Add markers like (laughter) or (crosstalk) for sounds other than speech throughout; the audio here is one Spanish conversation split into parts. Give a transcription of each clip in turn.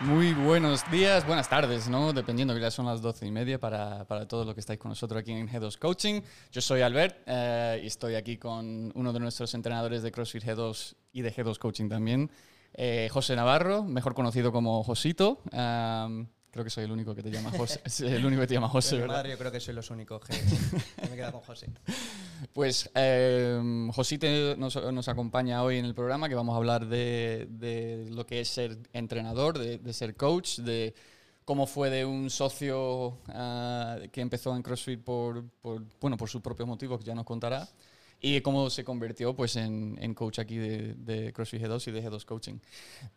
Muy buenos días, buenas tardes, ¿no? Dependiendo que ya son las doce y media para, para todos los que estáis con nosotros aquí en G2 Coaching. Yo soy Albert eh, y estoy aquí con uno de nuestros entrenadores de CrossFit G2 y de G2 Coaching también, eh, José Navarro, mejor conocido como Josito. Creo que soy el único que te llama (laughs) José. es el único que te llama José, ¿verdad? madre yo creo que soy los únicos que, que me queda con José. (laughs) Pues eh, Josite nos, nos acompaña hoy en el programa que vamos a hablar de, de lo que es ser entrenador, de, de ser coach, de cómo fue de un socio ah, que empezó en CrossFit por, por, bueno, por sus propios motivos, que ya nos contará, y cómo se convirtió pues, en, en coach aquí de, de CrossFit G2 y de G2 Coaching.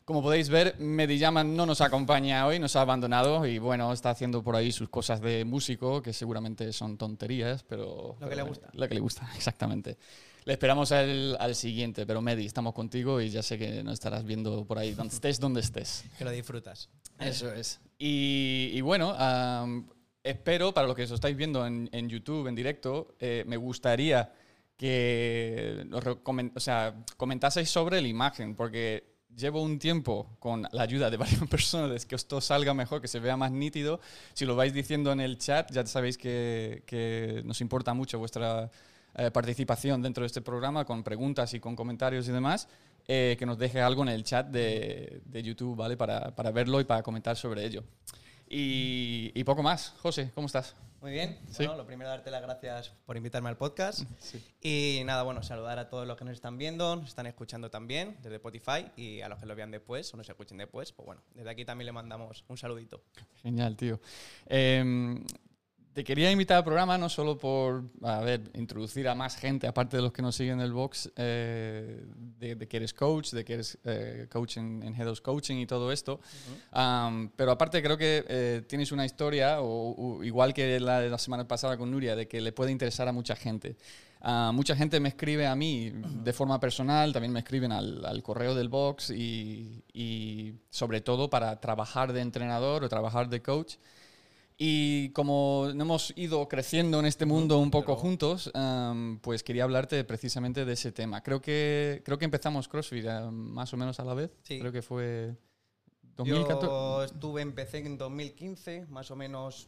Como podéis ver, Medillaman no nos acompaña hoy, nos ha abandonado y bueno, está haciendo por ahí sus cosas de músico, que seguramente son tonterías, pero... Lo que pero le gusta. Lo que le gusta, (laughs) exactamente. Le esperamos al, al siguiente, pero Medi, estamos contigo y ya sé que nos estarás viendo por ahí, donde estés, donde estés. Que lo disfrutas. Eso es. Y, y bueno, espero, para los que os estáis viendo en, en YouTube, en directo, eh, me gustaría que o sea, comentaseis sobre la imagen, porque llevo un tiempo con la ayuda de (laughs) varias personas que esto salga mejor, que se vea más nítido. Si lo vais diciendo en el chat, ya sabéis que, que nos importa mucho vuestra eh, participación dentro de este programa, con preguntas y con comentarios y demás. eh, que nos deje algo en el chat de, de YouTube, ¿vale? Para, para verlo y para comentar sobre ello. Y, y poco más. José, ¿cómo estás? Muy bien. Sí. Bueno, lo primero, darte las gracias por invitarme al podcast. (laughs) Y nada, bueno, saludar a todos los que nos están viendo, nos están escuchando también desde Spotify y a los que lo vean después o nos escuchen después, pues bueno, desde aquí también le mandamos un saludito. Genial, tío. Em, te quería invitar al programa no solo por, a ver, introducir a más gente, aparte de los que nos siguen en el box, eh, de, de que eres coach, de que eres eh, coach en, en G2 Coaching y todo esto. Am, pero aparte creo que eh, tienes una historia, o, o igual que la de la semana pasada con Nuria, de que le puede interesar a mucha gente. Ah, mucha gente me escribe a mí de forma personal, también me escriben al, al correo del box y, y sobre todo para trabajar de entrenador o trabajar de coach. Y como hemos ido creciendo en este mundo un poco juntos, am, pues quería hablarte precisamente de ese tema. Creo que, creo que empezamos CrossFit am, más o menos a la vez. Sí. Creo que fue 2014. Yo estuve, empecé en 2015, más o menos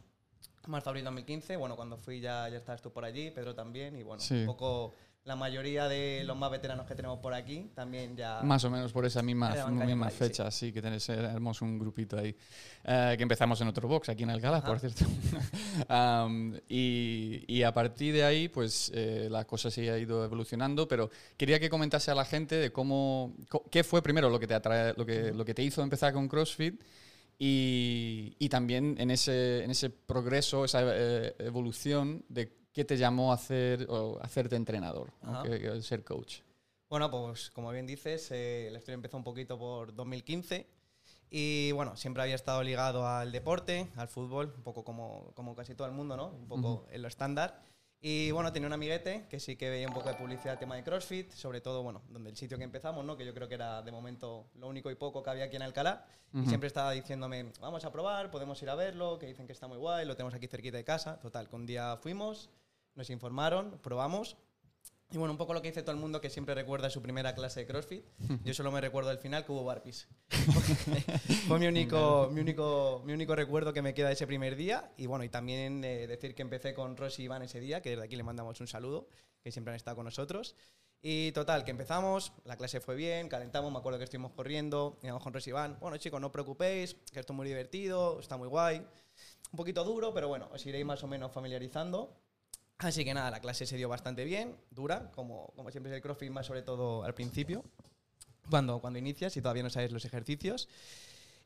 marzo, abril 2015. Bueno, cuando fui ya, ya estabas tú por allí, Pedro también. Y bueno, Sí. un poco la mayoría de los más veteranos que tenemos por aquí también ya... Más o menos por esa misma, misma ahí, fecha, sí. que tenés, éramos un grupito ahí. Eh, que empezamos en otro box, aquí en Alcalá, por cierto. (laughs) Am, y, y a partir de ahí, pues eh, la cosa sí ha ido evolucionando, pero quería que comentase a la gente de cómo, qué fue primero lo que te, atrae, lo que, lo que te hizo empezar con CrossFit y, y también en ese, en ese progreso, esa eh, evolución de qué te llamó a hacer, o a hacerte entrenador, ¿no? Que, que ser coach. Bueno, pues como bien dices, eh, la historia empezó un poquito por 2015 y bueno, siempre había estado ligado al deporte, al fútbol, un poco como, como casi todo el mundo, ¿no? Un poco en lo estándar. Y bueno, tenía un amiguete que sí que veía un poco de publicidad tema de CrossFit, sobre todo, bueno, donde el sitio que empezamos, ¿no? Que yo creo que era de momento lo único y poco que había aquí en Alcalá. Y siempre estaba diciéndome, vamos a probar, podemos ir a verlo, que dicen que está muy guay, lo tenemos aquí cerquita de casa. Total, que un día fuimos, nos informaron, probamos y bueno, un poco lo que dice todo el mundo que siempre recuerda su primera clase de CrossFit. (laughs) Yo solo me recuerdo al final que hubo barpees. (laughs) Fue mi único, mi, único, mi único recuerdo que me queda de ese primer día. Y bueno, y también eh, decir que empecé con Rosy y Iván ese día, que desde aquí le mandamos un saludo, que siempre han estado con nosotros. Y total, que empezamos, la clase fue bien, calentamos, me acuerdo que estuvimos corriendo, íbamos con Rosy y Iván. Bueno, chicos, no os preocupéis, que esto es muy divertido, está muy guay. Un poquito duro, pero bueno, os iréis más o menos familiarizando. Así que nada, la clase se dio bastante bien, dura, como, como siempre es el CrossFit, más sobre todo al principio, cuando, cuando inicias y todavía no sabes los ejercicios.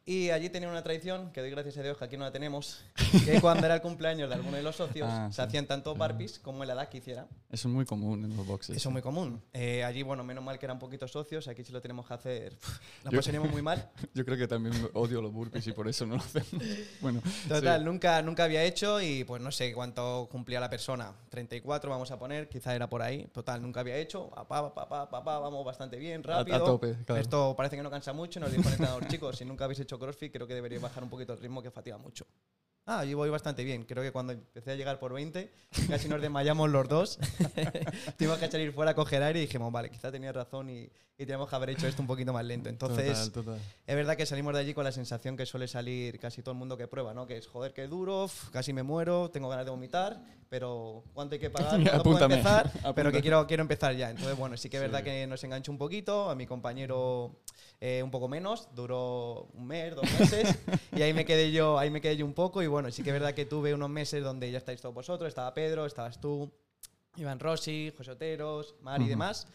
Y allí tenía una tradición, que doy gracias a Dios que aquí no la tenemos, (laughs) que cuando era el cumpleaños de alguno de los socios, Ah, se sí. hacían tanto barpees como en la edad que hiciera. Eso es muy común en los boxes. Eso es muy común. Eh, allí, bueno, menos mal que eran poquitos socios, aquí sí lo tenemos que hacer. La Yo- pasaríamos muy mal. (laughs) Yo creo que también odio los burpees y por eso no lo hacemos. (laughs) Bueno, Total, sí. nunca, nunca había hecho y pues no sé cuánto cumplía la persona. 34 vamos a poner, quizá era por ahí. Total, nunca había hecho. Papá, papá, papá, vamos bastante bien, A- a rápido. tope, claro. Esto parece que no cansa mucho. Nos dijo el entrenador, chicos, si nunca habéis hecho CrossFit, creo que deberíais bajar un poquito el ritmo que fatiga mucho. Ah, yo voy bastante bien. Creo que cuando empecé a llegar por 20, casi nos desmayamos los dos. (laughs) Tuvimos que salir fuera a coger aire y dijimos, vale, quizá tenía razón y, y teníamos que haber hecho esto un poquito más lento. Entonces, Total, total. es verdad que salimos de allí con la sensación que suele salir casi todo el mundo que prueba, ¿no? Que es, joder, qué duro, uf, casi me muero, tengo ganas de vomitar, pero ¿cuánto hay que pagar? ¿Cuándo (laughs) puedo empezar? (laughs) Pero que quiero, quiero empezar ya. Entonces, bueno, sí que es Sí. verdad que nos enganchó un poquito, a mi compañero eh, un poco menos, duró un mes, dos meses, y ahí me quedé yo, ahí me quedé yo un poco, y bueno, sí que es verdad que tuve unos meses donde ya estáis todos vosotros, estaba Pedro, estabas tú, Iván Rossi, José Oteros, Mari y Ujú. demás,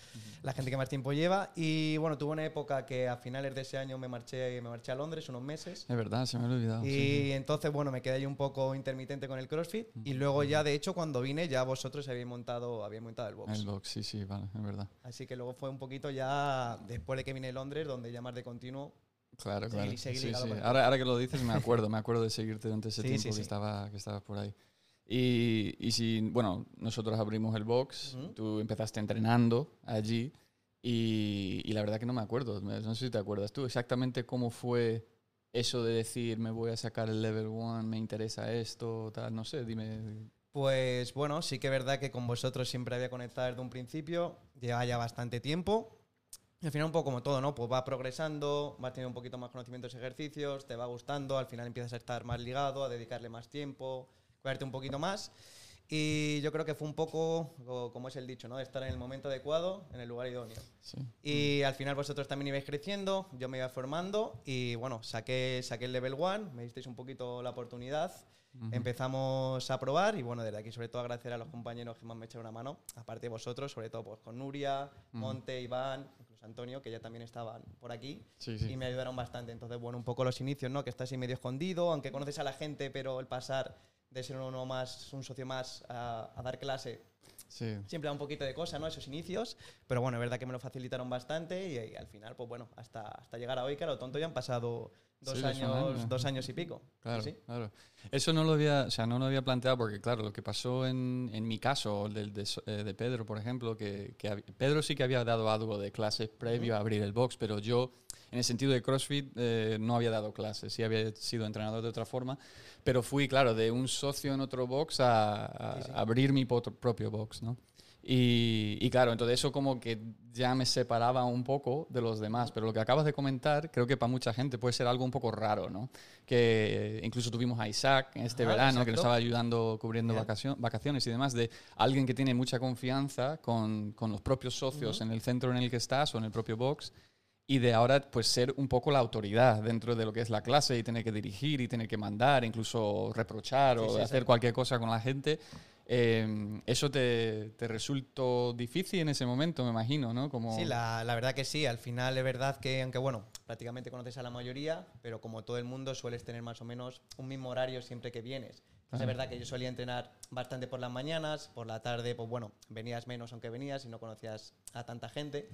la gente que más tiempo lleva. Y bueno, tuve una época que a finales de ese año me marché, me marché a Londres unos meses. Es verdad, se me había olvidado. Y sí, sí. entonces, bueno, me quedé ahí un poco intermitente con el CrossFit. Y luego ya, de hecho, cuando vine, ya vosotros habéis montado, habéis montado el box. El box, sí, sí, vale, es verdad. Así que luego fue un poquito ya después de que vine a Londres, donde ya más de continuo. Claro, Seguir- claro. seguir Sí, ligado sí. el Ahora, ahora que lo dices, me acuerdo, me acuerdo de seguirte durante ese (laughs) Sí, tiempo sí, que, sí. Estaba, que estabas por ahí. Y, y si, bueno, nosotros abrimos el box, tú empezaste entrenando allí y, y la verdad que no me acuerdo, no sé si te acuerdas tú exactamente cómo fue eso de decir me voy a sacar el level 1, me interesa esto, tal, no sé, dime. Pues bueno, sí que es verdad que con vosotros siempre había conectado desde un principio, lleva ya bastante tiempo. Y al final un poco como todo, ¿no? Pues va progresando, vas teniendo un poquito más conocimientos y ejercicios, te va gustando, al final empiezas a estar más ligado, a dedicarle más tiempo, cuidarte un poquito más. Y yo creo que fue un poco, co- como es el dicho, ¿no? Estar en el momento adecuado, en el lugar idóneo. Sí. Y al final vosotros también ibais creciendo, yo me iba formando y bueno, saqué, saqué el level 1, me disteis un poquito la oportunidad. Ujú. Empezamos a probar y bueno, desde aquí sobre todo agradecer a los compañeros que me han echado una mano, aparte de vosotros, sobre todo pues, con Nuria, Monte, Iván, incluso Antonio, que ya también estaban por aquí Sí, sí. y me ayudaron bastante. Entonces, bueno, un poco los inicios, ¿no? Que estás ahí medio escondido, aunque conoces a la gente, pero el pasar de ser uno más, un socio más a, a dar clase, sí. siempre da un poquito de cosa, ¿no? Esos inicios, pero bueno, es verdad que me lo facilitaron bastante y, y al final, pues bueno, hasta, hasta llegar a hoy, que a lo tonto ya han pasado dos, Sí, años, dos años y pico. Claro, Sí, claro. Eso no lo había, o sea, no lo había planteado porque, claro, lo que pasó en, en mi caso, el del de, eh, de Pedro, por ejemplo, que, que Pedro sí que había dado algo de clases previo a abrir el box, pero yo, en el sentido de CrossFit, eh, no había dado clases, sí había sido entrenador de otra forma, pero fui, claro, de un socio en otro box a, a Sí, abrir mi propio box, ¿no? Y, y claro, entonces eso como que ya me separaba un poco de los demás, pero lo que acabas de comentar creo que para mucha gente puede ser algo un poco raro, ¿no? Que incluso tuvimos a Isaac este Ajá, verano, que nos exacto. estaba ayudando cubriendo vacacio- vacaciones y demás, de alguien que tiene mucha confianza con, con los propios socios en el centro en el que estás o en el propio box y de ahora pues ser un poco la autoridad dentro de lo que es la clase y tener que dirigir y tener que mandar, incluso reprochar Sí, o sí, hacer exacto. cualquier cosa con la gente. Eh, ¿Eso te, te resultó difícil en ese momento, me imagino, no? Como... Sí, la, la verdad que sí. Al final es verdad que, aunque bueno, prácticamente conoces a la mayoría, pero como todo el mundo sueles tener más o menos un mismo horario siempre que vienes. Entonces, es verdad que yo solía entrenar bastante por las mañanas, por la tarde, pues bueno, venías menos aunque venías y no conocías a tanta gente.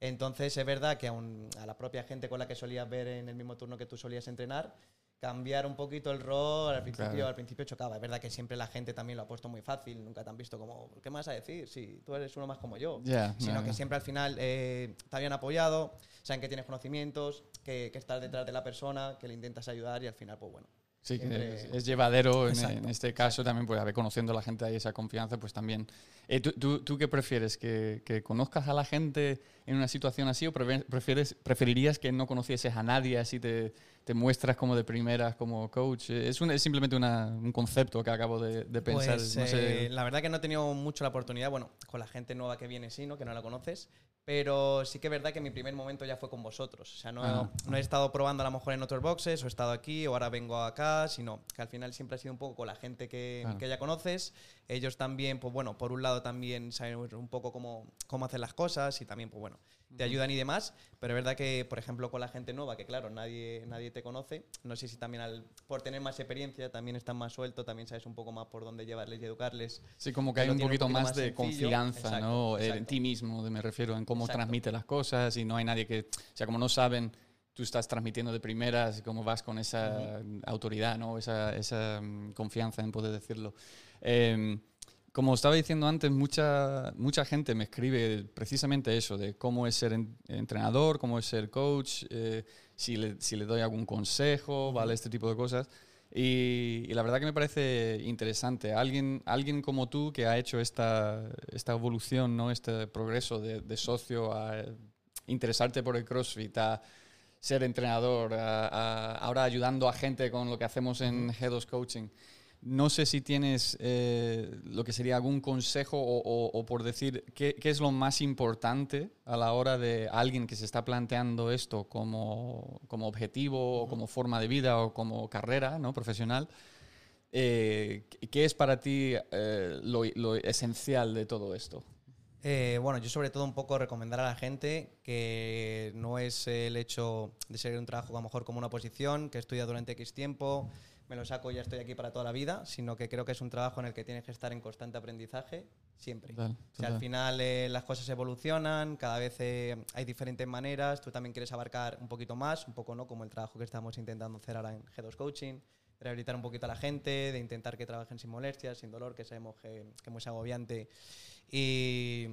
Entonces es verdad que aun a la propia gente con la que solías ver en el mismo turno que tú solías entrenar, cambiar un poquito el rol al principio, Claro. al principio chocaba. Es verdad que siempre la gente también lo ha puesto muy fácil, nunca te han visto como, ¿qué vas a decir? Si tú eres uno más como yo. Sino que siempre al final eh, te habían apoyado, saben que tienes conocimientos, que, que estás detrás de la persona, que le intentas ayudar y al final, pues bueno. Sí, que es, es llevadero en, este caso también, pues a ver, conociendo a la gente ahí esa confianza, pues también. Eh, ¿tú, tú, tú qué prefieres? ¿Que, que conozcas a la gente en una situación así o prefieres, preferirías que no conocieses a nadie así te, te muestras como de primeras como coach? Eh, Es, un- es simplemente una- un concepto que acabo de, de pensar. Pues, no sé. eh, la verdad que no he tenido mucho la oportunidad, bueno, con la gente nueva que viene sí, ¿no? Que no la conoces, pero sí que es verdad que mi primer momento ya fue con vosotros. O sea, no, Ah. no he estado probando a lo mejor en otros boxes, o he estado aquí, o ahora vengo acá, sino que al final siempre ha sido un poco con la gente que, Claro. que ya conoces. Ellos también, pues bueno, por un lado también saben un poco cómo, cómo hacer las cosas y también, pues bueno, te ayudan y demás. Pero es verdad que, por ejemplo, con la gente nueva, que claro, nadie, nadie te conoce, no sé si también al, por tener más experiencia también estás más suelto, también sabes un poco más por dónde llevarles y educarles. Sí, como que hay un poquito, más, más de sencillo. confianza, Exacto, ¿no? Eh, En exacto. ti mismo, me refiero, en cómo Exacto. transmite las cosas y no hay nadie que, o sea, como no saben, tú estás transmitiendo de primeras cómo vas con esa autoridad, ¿no? Esa, esa mm, confianza en poder decirlo. Eh, como estaba diciendo antes, mucha, mucha gente me escribe precisamente eso, de cómo es ser en- entrenador, cómo es ser coach, eh, si, le, si le doy algún consejo, ¿vale? Este tipo de cosas. Y, y la verdad que me parece interesante. Alguien, alguien como tú que ha hecho esta, esta evolución, ¿no? este progreso de, de socio a interesarte por el CrossFit, a ser entrenador, a- a- ahora ayudando a gente con lo que hacemos en G2 Coaching. No sé si tienes eh, lo que sería algún consejo o, o- o por decir qué, qué es lo más importante a la hora de alguien que se está planteando esto como, como objetivo o como forma de vida o como carrera ¿no? profesional. Eh, ¿Qué es para ti eh, lo, lo esencial de todo esto? Eh, bueno, yo sobre todo un poco recomendar a la gente que no es el hecho de ser un trabajo a lo mejor como una posición, que estudia durante X tiempo, me lo saco y ya estoy aquí para toda la vida, sino que creo que es un trabajo en el que tienes que estar en constante aprendizaje siempre. Total, O sea, al final eh, las cosas evolucionan, cada vez eh, hay diferentes maneras, tú también quieres abarcar un poquito más, un poco no como el trabajo que estamos intentando hacer ahora en G2 Coaching, rehabilitar un poquito a la gente, de intentar que trabajen sin molestias, sin dolor, que sabemos que, que es muy agobiante. Y,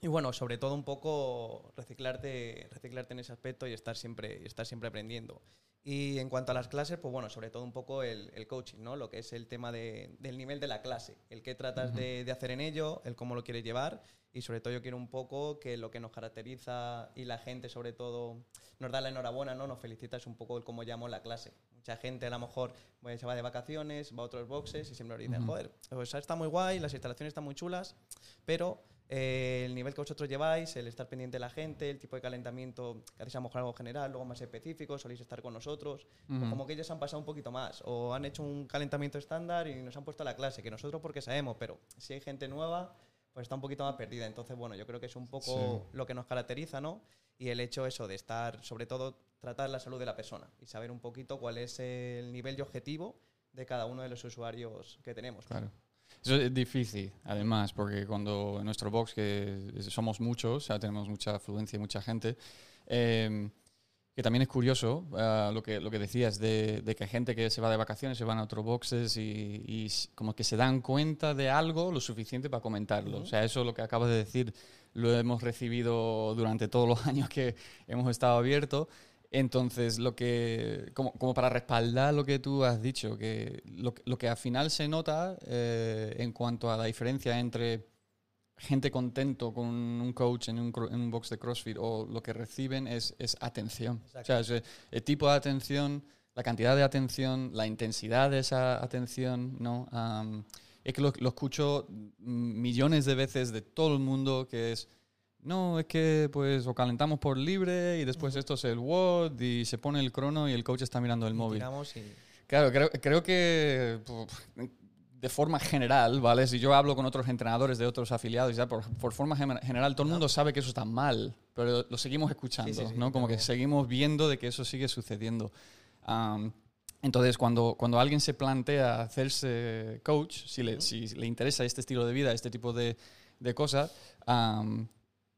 y bueno, sobre todo un poco reciclarte, reciclarte en ese aspecto y estar siempre, y estar siempre aprendiendo. Y en cuanto a las clases, pues bueno, sobre todo un poco el, el coaching, ¿no? Lo que es el tema de- del nivel de la clase, el qué tratas de, de hacer en ello, el cómo lo quieres llevar y sobre todo yo quiero un poco que lo que nos caracteriza y la gente sobre todo nos da la enhorabuena, ¿no? Nos felicita es un poco el cómo llamo la clase. Mucha gente a lo mejor pues, se va de vacaciones, va a otros boxes y siempre nos dicen, Ujú. joder, pues está muy guay, las instalaciones están muy chulas, pero eh, el nivel que vosotros lleváis, el estar pendiente de la gente, el tipo de calentamiento que hacéis a lo mejor algo general, luego más específico, soléis estar con nosotros, pues como que ellos han pasado un poquito más o han hecho un calentamiento estándar y nos han puesto a la clase, que nosotros porque sabemos, pero si hay gente nueva, pues está un poquito más perdida. Entonces, bueno, yo creo que es un poco lo que nos caracteriza, ¿no? Y el hecho eso de estar, sobre todo, tratar la salud de la persona y saber un poquito cuál es el nivel y objetivo de cada uno de los usuarios que tenemos. Claro. Eso es difícil, además, porque cuando en nuestro box, que somos muchos, o sea, tenemos mucha afluencia y mucha gente, eh, que también es curioso ah, lo, que, lo que decías de, de que gente que se va de vacaciones, se van a otros boxes y, y como que se dan cuenta de algo lo suficiente para comentarlo. O sea, eso lo que acabas de decir lo hemos recibido durante todos los (laughs) años que hemos estado abiertos. Entonces, lo que, como, como para respaldar lo que tú has dicho, que lo, que- lo que al final se nota eh, en cuanto a la diferencia entre gente contento con un coach en un, en un box de CrossFit o lo que reciben es, es atención. O sea, es, el tipo de atención, la cantidad de atención, la intensidad de esa atención, ¿no? Am, es que lo, lo escucho millones de veces de todo el mundo que es no, es que pues o calentamos por libre y después esto es el WOD y se pone el crono y el coach está mirando el móvil. y- Claro, creo, creo que de forma general, ¿vale? Si yo hablo con otros entrenadores de otros afiliados, ya por, por forma general, todo el mundo sabe que eso está mal, pero lo seguimos escuchando, Sí, sí, sí, ¿no? Como que seguimos viendo de que eso sigue sucediendo. Am, entonces, cuando, cuando alguien se plantea hacerse coach, si le, si le interesa este estilo de vida, este tipo de, de cosas, l-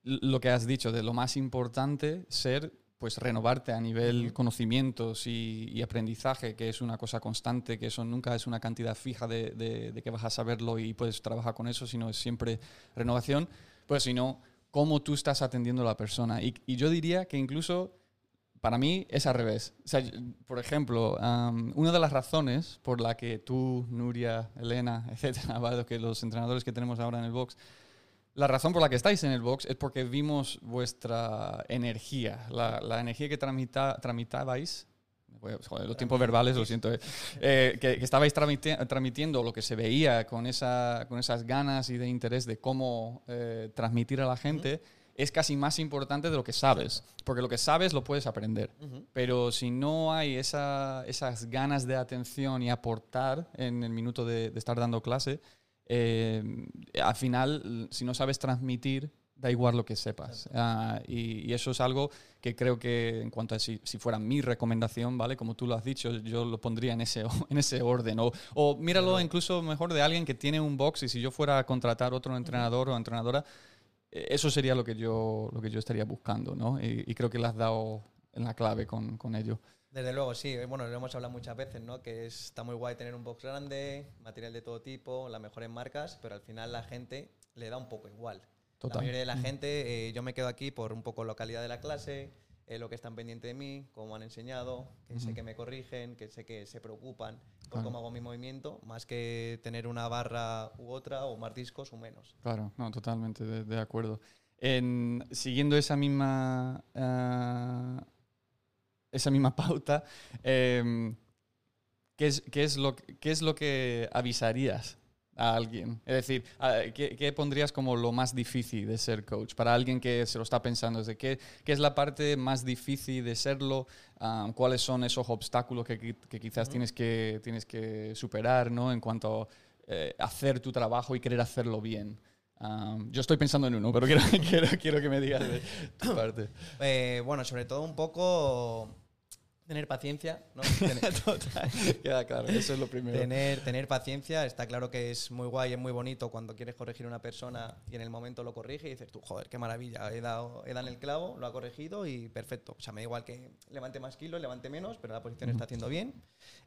lo que has dicho, de lo más importante, ser, pues renovarte a nivel conocimientos y, y aprendizaje, que es una cosa constante, que eso nunca es una cantidad fija de, de- de que vas a saberlo y puedes trabajar con eso, sino es siempre renovación, pues sino cómo tú estás atendiendo a la persona. Y, y yo diría que incluso para mí es al revés. O sea, yo- por ejemplo, una de las razones por la que tú, Nuria, Elena, (laughs) etcétera, (laughs) que los entrenadores que tenemos ahora en el box, la razón por la que estáis en el box es porque vimos vuestra energía, la, la energía que tramita, tramitabais. Joder, los tiempos verbales, lo siento. eh. Eh, que, que estabais transmitiendo lo que se veía con, esa, con esas ganas y de interés de cómo eh, transmitir a la gente es casi más importante de lo que sabes. Porque lo que sabes lo puedes aprender. Ujú. Pero si no hay esa- esas ganas de atención y aportar en el minuto de, de estar dando clase, eh, al final, si no sabes transmitir, da igual lo que sepas. Ah, y, y eso es algo que creo que en cuanto a si, si fuera mi recomendación, ¿vale? Como tú lo has dicho, yo lo pondría en ese, (laughs) en ese orden. O, o míralo incluso mejor de alguien que tiene un box y si yo fuera a contratar otro entrenador o entrenadora, eh, eso sería lo que yo, lo que yo estaría buscando, ¿no? Y, y creo que le has dado en la clave con, con ello. Desde luego, sí. eh, Bueno, lo hemos hablado muchas veces, ¿no? Que es- está muy guay tener un box grande, material de todo tipo, las mejores marcas, pero al final la gente le da un poco igual. Total. La mayoría de la gente, eh, yo me quedo aquí por un poco la calidad de la clase, eh, lo que están pendientes de mí, cómo han enseñado, que sé que me corrigen, que sé que se preocupan por cómo hago mi movimiento, más que tener una barra u otra, o más discos o menos. Claro, no, totalmente de, acuerdo. En, siguiendo esa misma, eh, esa misma (laughs) pauta, em, ¿qué, es, qué, es lo, ¿qué es lo que avisarías a alguien? Es decir, ¿qué, pondrías como lo más difícil de ser coach? Para alguien que se lo está pensando, ¿qué, qué es la parte más difícil de serlo? ¿Cuáles son esos obstáculos que, quizás tienes, que, tienes que superar ¿no? en cuanto a eh, hacer tu trabajo y querer hacerlo bien? Yo estoy pensando en uno, pero quiero, (laughs) quiero, quiero que me digas de tu (coughs) parte. Eh, bueno, sobre todo un poco tener paciencia, ¿no? (laughs) Total, (laughs) queda claro, eso es lo primero. Tener, tener paciencia, está claro que es muy guay, es muy bonito cuando quieres corregir a una persona y en el momento lo corrige y dices tú, joder, qué maravilla, he dado, he dado en el clavo, lo ha corregido y perfecto. O sea, me da igual que levante más kilos, levante menos, pero la posición está haciendo bien.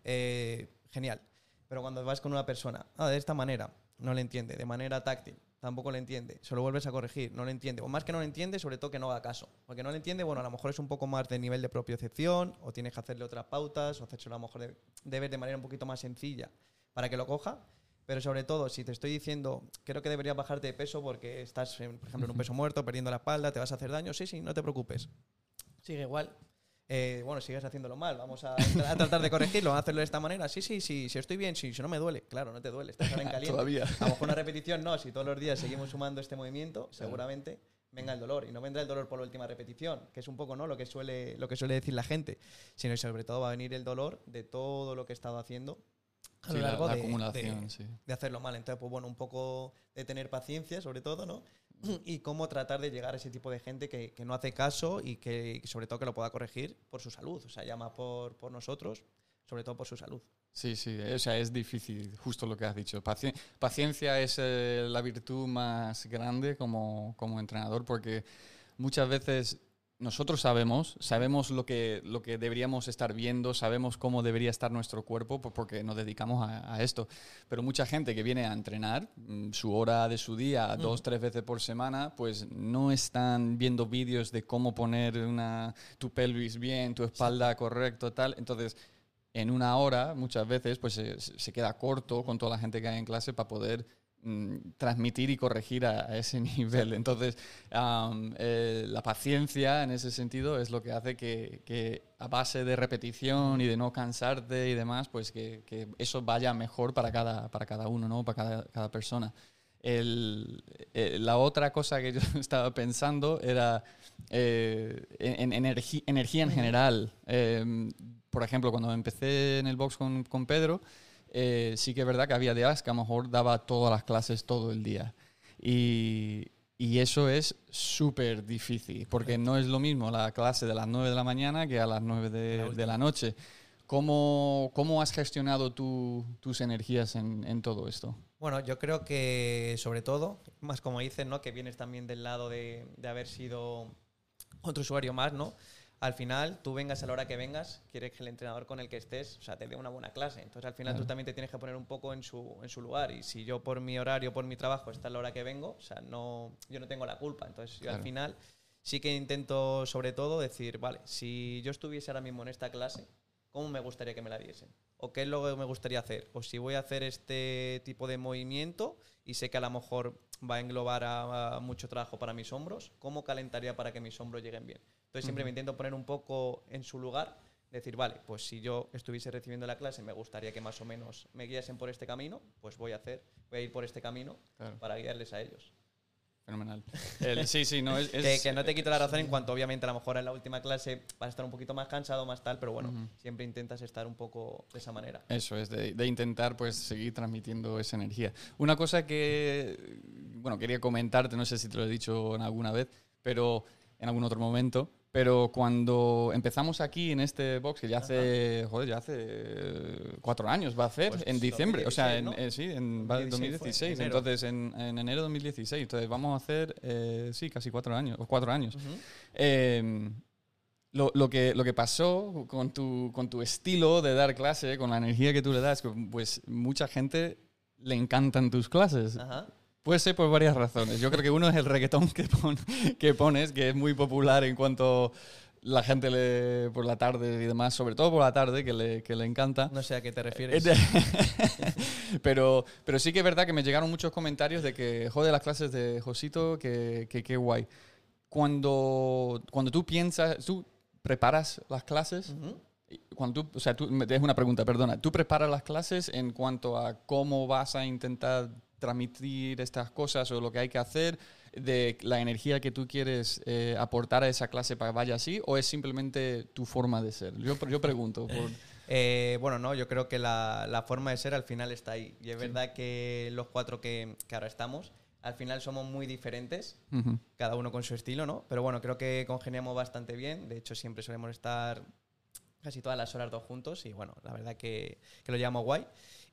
Eh, genial. Pero cuando vas con una persona, ah, de esta manera, no le entiende, de manera táctil, tampoco le entiende, se lo vuelves a corregir, no le entiende, o más que no le entiende, sobre todo que no haga caso, porque no le entiende, bueno, a lo mejor es un poco más de nivel de propiocepción, o tienes que hacerle otras pautas, o hacerse a lo mejor de, de ver de manera un poquito más sencilla para que lo coja, pero sobre todo, si te estoy diciendo, creo que deberías bajarte de peso porque estás, por ejemplo, en un peso muerto, perdiendo la espalda, te vas a hacer daño, sí, sí, no te preocupes. Sigue igual, eh, bueno, sigues haciéndolo mal, vamos a, tratar de corregirlo, a hacerlo de esta manera. Sí, sí, sí, si estoy bien, sí, si no me duele. Claro, no te duele, estás ahora en caliente. Todavía. A lo mejor una repetición no, si todos los días seguimos sumando este movimiento, seguramente venga el dolor. Y no vendrá el dolor por la última repetición, que es un poco ¿no? lo, que suele, lo que suele decir la gente, sino sobre todo va a venir el dolor de todo lo que he estado haciendo a lo largo de, acumulación, de, hacerlo mal. Entonces, pues bueno, un poco de tener paciencia, sobre todo, ¿no? (clears throat) y cómo tratar de llegar a ese tipo de gente que, no hace caso y que sobre todo que lo pueda corregir por su salud. O sea, llama por, por nosotros, sobre todo por su salud. Sí, sí, o sea, es difícil, justo lo que has dicho. paciencia es eh, la virtud más grande como, como entrenador porque muchas veces nosotros sabemos, sabemos lo que, lo que deberíamos estar viendo, sabemos cómo debería estar nuestro cuerpo porque nos dedicamos a, esto. Pero mucha gente que viene a entrenar mm, su hora de su día, dos, tres veces por semana, pues no están viendo vídeos de cómo poner una, tu pelvis bien, tu espalda correcto, tal. Entonces, en una hora, muchas veces, pues se queda corto con toda la gente que hay en clase para poder transmitir y corregir a, ese (laughs) nivel. Entonces, eh, la paciencia en ese sentido es lo que hace que, a base de repetición y de no cansarte y demás, pues que, eso vaya mejor para cada, para cada uno, ¿no? para cada, persona. Eh, la otra cosa que (laughs) yo estaba pensando era eh, en, energía en general. Em, por ejemplo, cuando empecé en el box con Pedro, eh, sí que es verdad que había días que a lo mejor daba todas las clases todo el día. Y, y eso es súper difícil, porque no es lo mismo la clase de las 9 de la mañana que a las 9 de, de la noche. ¿Cómo, ¿Cómo, has gestionado tu, tus energías en, en, todo esto? Bueno, yo creo que sobre todo, más como dices, ¿no? que vienes también del lado de, de haber sido otro usuario más, ¿no? Al final tú vengas a la hora que vengas, quieres que el entrenador con el que estés, o sea, te dé una buena clase. Entonces al final tú también te tienes que poner un poco en su, en su lugar. Y si yo por mi horario, por mi trabajo, está a la hora que vengo, o sea, no, yo no tengo la culpa. Entonces yo al final sí que intento sobre todo decir, vale, si yo estuviese ahora mismo en esta clase, ¿cómo me gustaría que me la diesen? ¿O qué es lo que me gustaría hacer? O si voy a hacer este tipo de movimiento y sé que a lo mejor va a englobar a mucho trabajo para mis hombros, ¿cómo calentaría para que mis hombros lleguen bien? Entonces siempre me intento poner un poco en su lugar, decir, vale, pues si yo estuviese recibiendo la clase, me gustaría que más o menos me guiasen por este camino, pues voy a hacer, voy a ir por este camino para guiarles a ellos. Fenomenal. sí, sí, no es, Que, no te quito la razón en cuanto, obviamente, a lo mejor en la última clase vas a estar un poquito más cansado, más tal, pero bueno, siempre intentas estar un poco de esa manera. Eso es, de, de, intentar pues seguir transmitiendo esa energía. Una cosa que, bueno, quería comentarte, no sé si te lo he dicho en alguna vez, pero en algún otro momento, pero cuando empezamos aquí en este box, que ya hace, joder, ya hace cuatro años va a hacer, pues en diciembre, o sea, en, eh, sí, en 2016, entonces en, enero de 2016, entonces vamos a hacer, eh, sí, casi cuatro años, o cuatro años. Em, lo, lo, que, lo que pasó con tu, con tu estilo de dar clase, con la energía que tú le das, pues mucha gente le encantan tus clases. Ajá. Puede ser por varias razones. Yo creo que uno es el reggaetón que, que pones, que es muy popular en cuanto la gente le, por la tarde y demás, sobre todo por la tarde, que le, que le encanta. No sé a qué te refieres. (laughs) pero, pero sí que es verdad que me llegaron muchos comentarios de que, jode las clases de Josito, que, que, que guay. Cuando, cuando tú piensas, tú preparas las clases, y cuando tú, o sea, tú, me es una pregunta, perdona, ¿tú preparas las clases en cuanto a cómo vas a intentar transmitir estas cosas o lo que hay que hacer, de la energía que tú quieres eh, aportar a esa clase para que vaya así, o es simplemente tu forma de ser? Yo, yo pregunto. (laughs) Por, Eh, bueno, no, yo creo que la, la forma de ser al final está ahí. Y es verdad que los cuatro que, que ahora estamos, al final somos muy diferentes, cada uno con su estilo, ¿no? Pero bueno, creo que congeniamos bastante bien. De hecho, siempre solemos estar casi todas las horas dos juntos y bueno, la verdad que, que lo llevamos guay.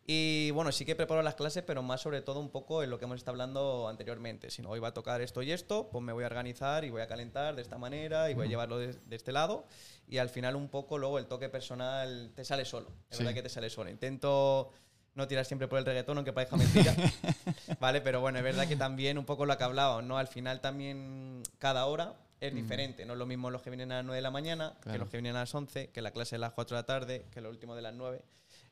Y bueno, sí que preparo las clases, pero más sobre todo un poco en lo que hemos estado hablando anteriormente. Si no, hoy va a tocar esto y esto, pues me voy a organizar y voy a calentar de esta manera y voy a llevarlo de, de este lado. Y al final un poco luego el toque personal te sale solo. Es Sí. verdad que te sale solo. Intento no tirar siempre por el reggaetón, aunque parezca mentira. (laughs) vale, pero bueno, es verdad que también un poco lo que hablábamos, ¿no? Al final también cada hora es diferente. No es lo mismo los que vienen a las 9 de la mañana que los que vienen a las 11, que la clase de las 4 de la tarde, que lo último de las 9.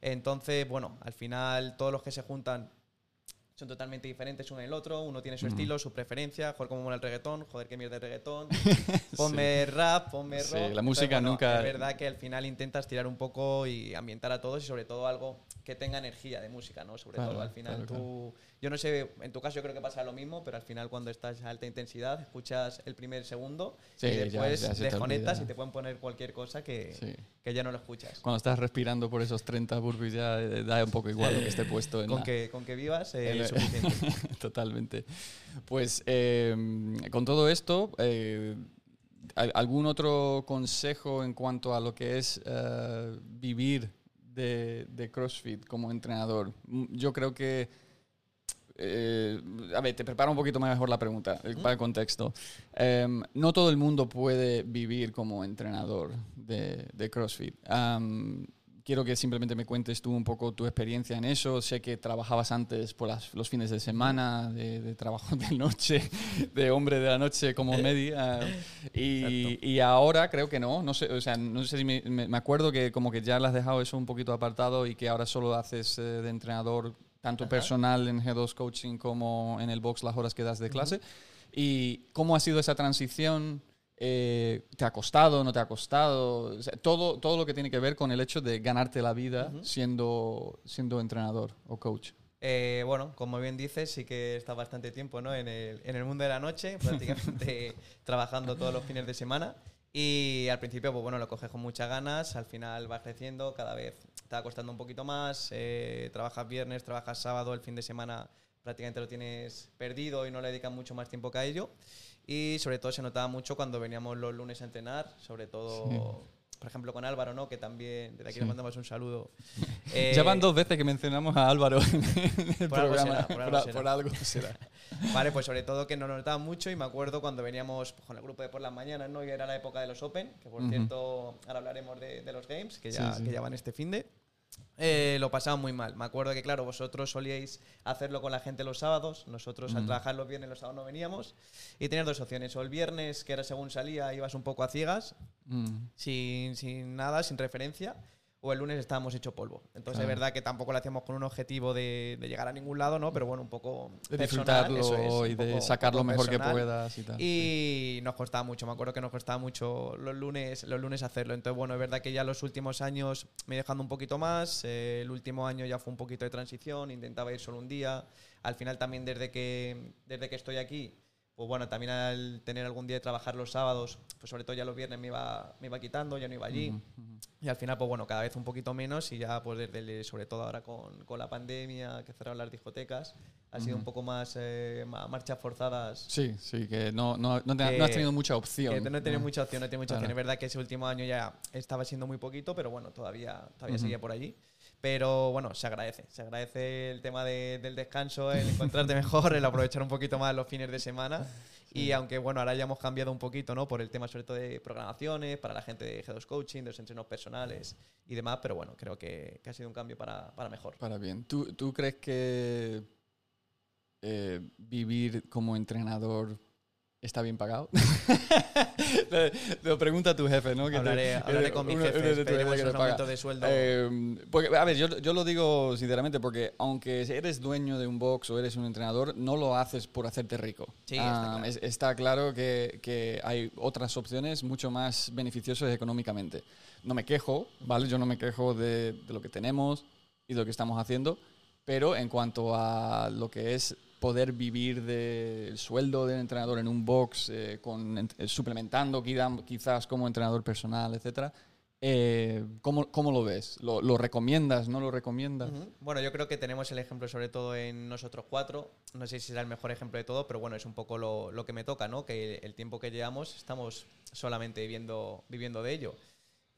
Entonces, bueno, al final todos los que se juntan son totalmente diferentes uno en el otro. Uno tiene su estilo, su preferencia. Joder, cómo mola el reggaetón. Joder, qué mierda el reggaetón. (laughs) Ponme rap, ponme Sí, rock. la Entonces, música bueno, nunca- Es verdad que al final intentas tirar un poco y ambientar a todos y sobre todo algo que tenga energía de música, ¿no? Sobre Claro, todo al final claro, tú... Yo no sé, en tu caso yo creo que pasa lo mismo, pero al final cuando estás a alta intensidad escuchas el primer segundo Sí, y ya- después ya te desconectas y te pueden poner cualquier cosa que, Sí. que ya no lo escuchas. Cuando estás respirando por esos 30 burpees ya eh, da un poco igual lo que esté puesto en Con la- que, con que vivas eh, es suficiente. (laughs) Totalmente. Pues eh, con todo esto, eh, ¿al- ¿algún otro consejo en cuanto a lo que es eh, vivir de, de CrossFit como entrenador? Mm, Yo creo que... eh, a ver, te preparo un poquito mejor la pregunta eh, para el contexto. Em, no todo el mundo puede vivir como entrenador de, de CrossFit. Quiero que simplemente me cuentes tú un poco tu experiencia en eso. Sé que trabajabas antes por las- los fines de semana, de, de trabajo de noche, (laughs) de hombre de la noche como Medi. ah, y, y ahora creo que no. No sé, o sea, no sé si me, acuerdo que como que ya le has dejado eso un poquito apartado y que ahora solo haces eh, de entrenador tanto Ajá. personal en G2 Coaching como en el box las horas que das de clase. ¿Y cómo ha sido esa transición? Eh, ¿Te ha costado? ¿No te ha costado? O sea, todo, todo lo que tiene que ver con el hecho de ganarte la vida siendo, siendo entrenador o coach. Eh, bueno, como bien dices, sí que está bastante tiempo ¿no? en, el, en el mundo de la noche, (laughs) prácticamente trabajando todos los fines de semana. Y al principio, pues bueno, lo coges con muchas ganas, al final vas creciendo, cada vez te va costando un poquito más, eh, trabajas viernes, trabajas sábado, el fin de semana prácticamente lo tienes perdido y no le dedicas mucho más tiempo que a ello. Y sobre todo se notaba mucho cuando veníamos los lunes a entrenar, sobre todo, por ejemplo, con Álvaro, ¿no? que también, desde aquí Sí. le mandamos un saludo. (laughs) ya van Eh, dos veces que mencionamos a Álvaro en el Por algo programa. será, por algo será. por algo será. (laughs) Vale, pues sobre todo que nos notaba mucho y me acuerdo cuando veníamos pues, con el grupo de por las mañanas, ¿no? Y era la época de los Open, que por Ujú. cierto ahora hablaremos de, de los Games, que ya, Sí, sí. que ya van este fin de. Eh, lo pasaba muy mal. Me acuerdo que, claro, vosotros solíais hacerlo con la gente los sábados, nosotros al Mm. trabajar los viernes, los sábados no veníamos, y tenías dos opciones. O el viernes, que era según salía, ibas un poco a ciegas, Mm. sin, sin nada, sin referencia, o el lunes estábamos hecho polvo. Entonces Claro. es verdad que tampoco lo hacíamos con un objetivo de, de llegar a ningún lado, ¿no? Pero bueno, un poco De personal, disfrutarlo eso es, y un de poco- sacar lo poco mejor que personal. puedas y tal. Y nos costaba mucho, me acuerdo que nos costaba mucho los lunes, los lunes hacerlo. Entonces, bueno, es verdad que ya los últimos años me he dejando un poquito más. eh, el último año ya fue un poquito de transición, intentaba ir solo un día. Al final también desde que, desde que estoy aquí, pues bueno, también al tener algún día de trabajar los sábados, pues sobre todo ya los viernes me iba, me iba quitando, ya no iba allí. Ujú, ujú. Y al final, pues bueno, cada vez un poquito menos y ya pues desde, el- sobre todo ahora con, con la pandemia, que cerraron las discotecas, ha sido un poco más eh, ma- marchas forzadas Sí, sí, que no, no, no, te- Que- no has tenido mucha opción. que no he tenido mucha opción, no he tenido mucha Claro. opción. Es verdad que ese último año ya estaba siendo muy poquito, pero bueno, todavía, todavía seguía por allí. Pero bueno, se agradece. Se agradece el tema de- del descanso, el encontrarte mejor, el aprovechar un poquito más los fines de semana. Y aunque bueno, ahora ya hemos cambiado un poquito, ¿no? Por el tema sobre todo de programaciones, para la gente de G2 Coaching, de los entrenos personales y demás, pero bueno, creo que, que ha sido un cambio para, para mejor. Para bien. ¿Tú, tú crees que eh, vivir como entrenador está bien pagado. (laughs) lo pregunta tu jefe, ¿no? hablaré, hablaré con mi jefe, pediremos un aumento de sueldo. Eh, porque, a ver, yo, yo, lo digo sinceramente porque aunque eres dueño de un box o eres un entrenador, no lo haces por hacerte rico. Sí, está, ah, claro. está claro que, que, hay otras opciones mucho más beneficiosas económicamente. No me quejo, ¿vale? Yo no me quejo de, de lo que tenemos y de lo que estamos haciendo, pero en cuanto a lo que es poder vivir del sueldo del entrenador en un box, eh, con, eh, suplementando quizás como entrenador personal, etcétera. Eh, ¿cómo, ¿cómo, lo ves? ¿Lo, ¿Lo, recomiendas? ¿No lo recomiendas? Bueno, yo creo que tenemos el ejemplo sobre todo en nosotros cuatro. No sé si será el mejor ejemplo de todo, pero bueno, es un poco lo, lo que me toca, ¿no? Que el tiempo que llevamos estamos solamente viviendo, viviendo de ello.